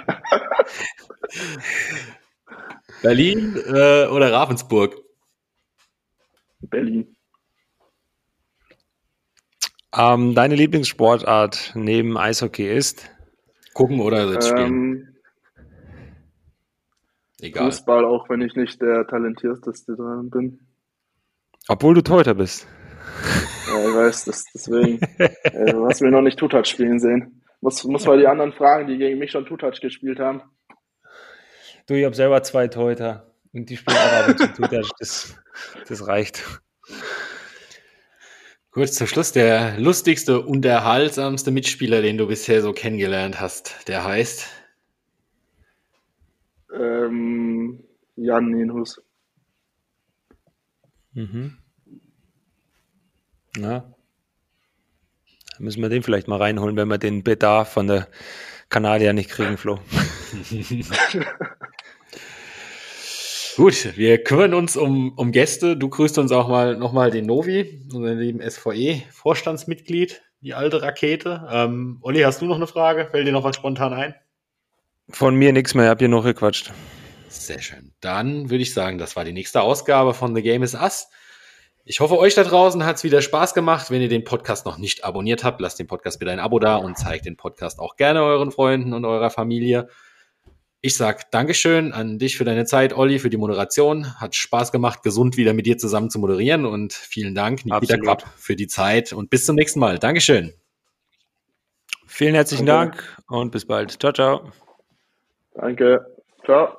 Berlin äh, oder Ravensburg? Berlin. Ähm, deine Lieblingssportart neben Eishockey ist? Gucken oder jetzt spielen? Ähm, Egal. Fußball, auch wenn ich nicht der talentierteste dran bin. Obwohl du Teuter bist. Ja, ich weiß, das, deswegen. <laughs> äh, du hast mir noch nicht Two-Touch spielen sehen. Muss, muss mal die anderen fragen, die gegen mich schon Two-Touch gespielt haben. Du, ich habe selber zwei Teuter. Und die spielen auch ab und zu. Das, das reicht. Kurz zum Schluss, der lustigste, unterhaltsamste Mitspieler, den du bisher so kennengelernt hast, der heißt? Ähm, Jan Nienhus. Mhm. Ja. Müssen wir den vielleicht mal reinholen, wenn wir den Bedarf von der Kanadier nicht kriegen, Flo. <laughs> Gut, wir kümmern uns um, um Gäste. Du grüßt uns auch mal nochmal den Novi, unseren lieben SVE-Vorstandsmitglied, die alte Rakete. Ähm, Olli, hast du noch eine Frage? Fällt dir noch was spontan ein? Von mir nichts mehr, ich habe hier noch gequatscht. Sehr schön. Dann würde ich sagen, das war die nächste Ausgabe von The Game is Us. Ich hoffe, euch da draußen hat es wieder Spaß gemacht. Wenn ihr den Podcast noch nicht abonniert habt, lasst dem Podcast bitte ein Abo da und zeigt den Podcast auch gerne euren Freunden und eurer Familie. Ich sag Dankeschön an dich für deine Zeit, Olli, für die Moderation. Hat Spaß gemacht, gesund wieder mit dir zusammen zu moderieren und vielen Dank, Nikita Quapp, für die Zeit und bis zum nächsten Mal. Dankeschön. Vielen herzlichen Danke. Dank und bis bald. Ciao, ciao. Danke. Ciao.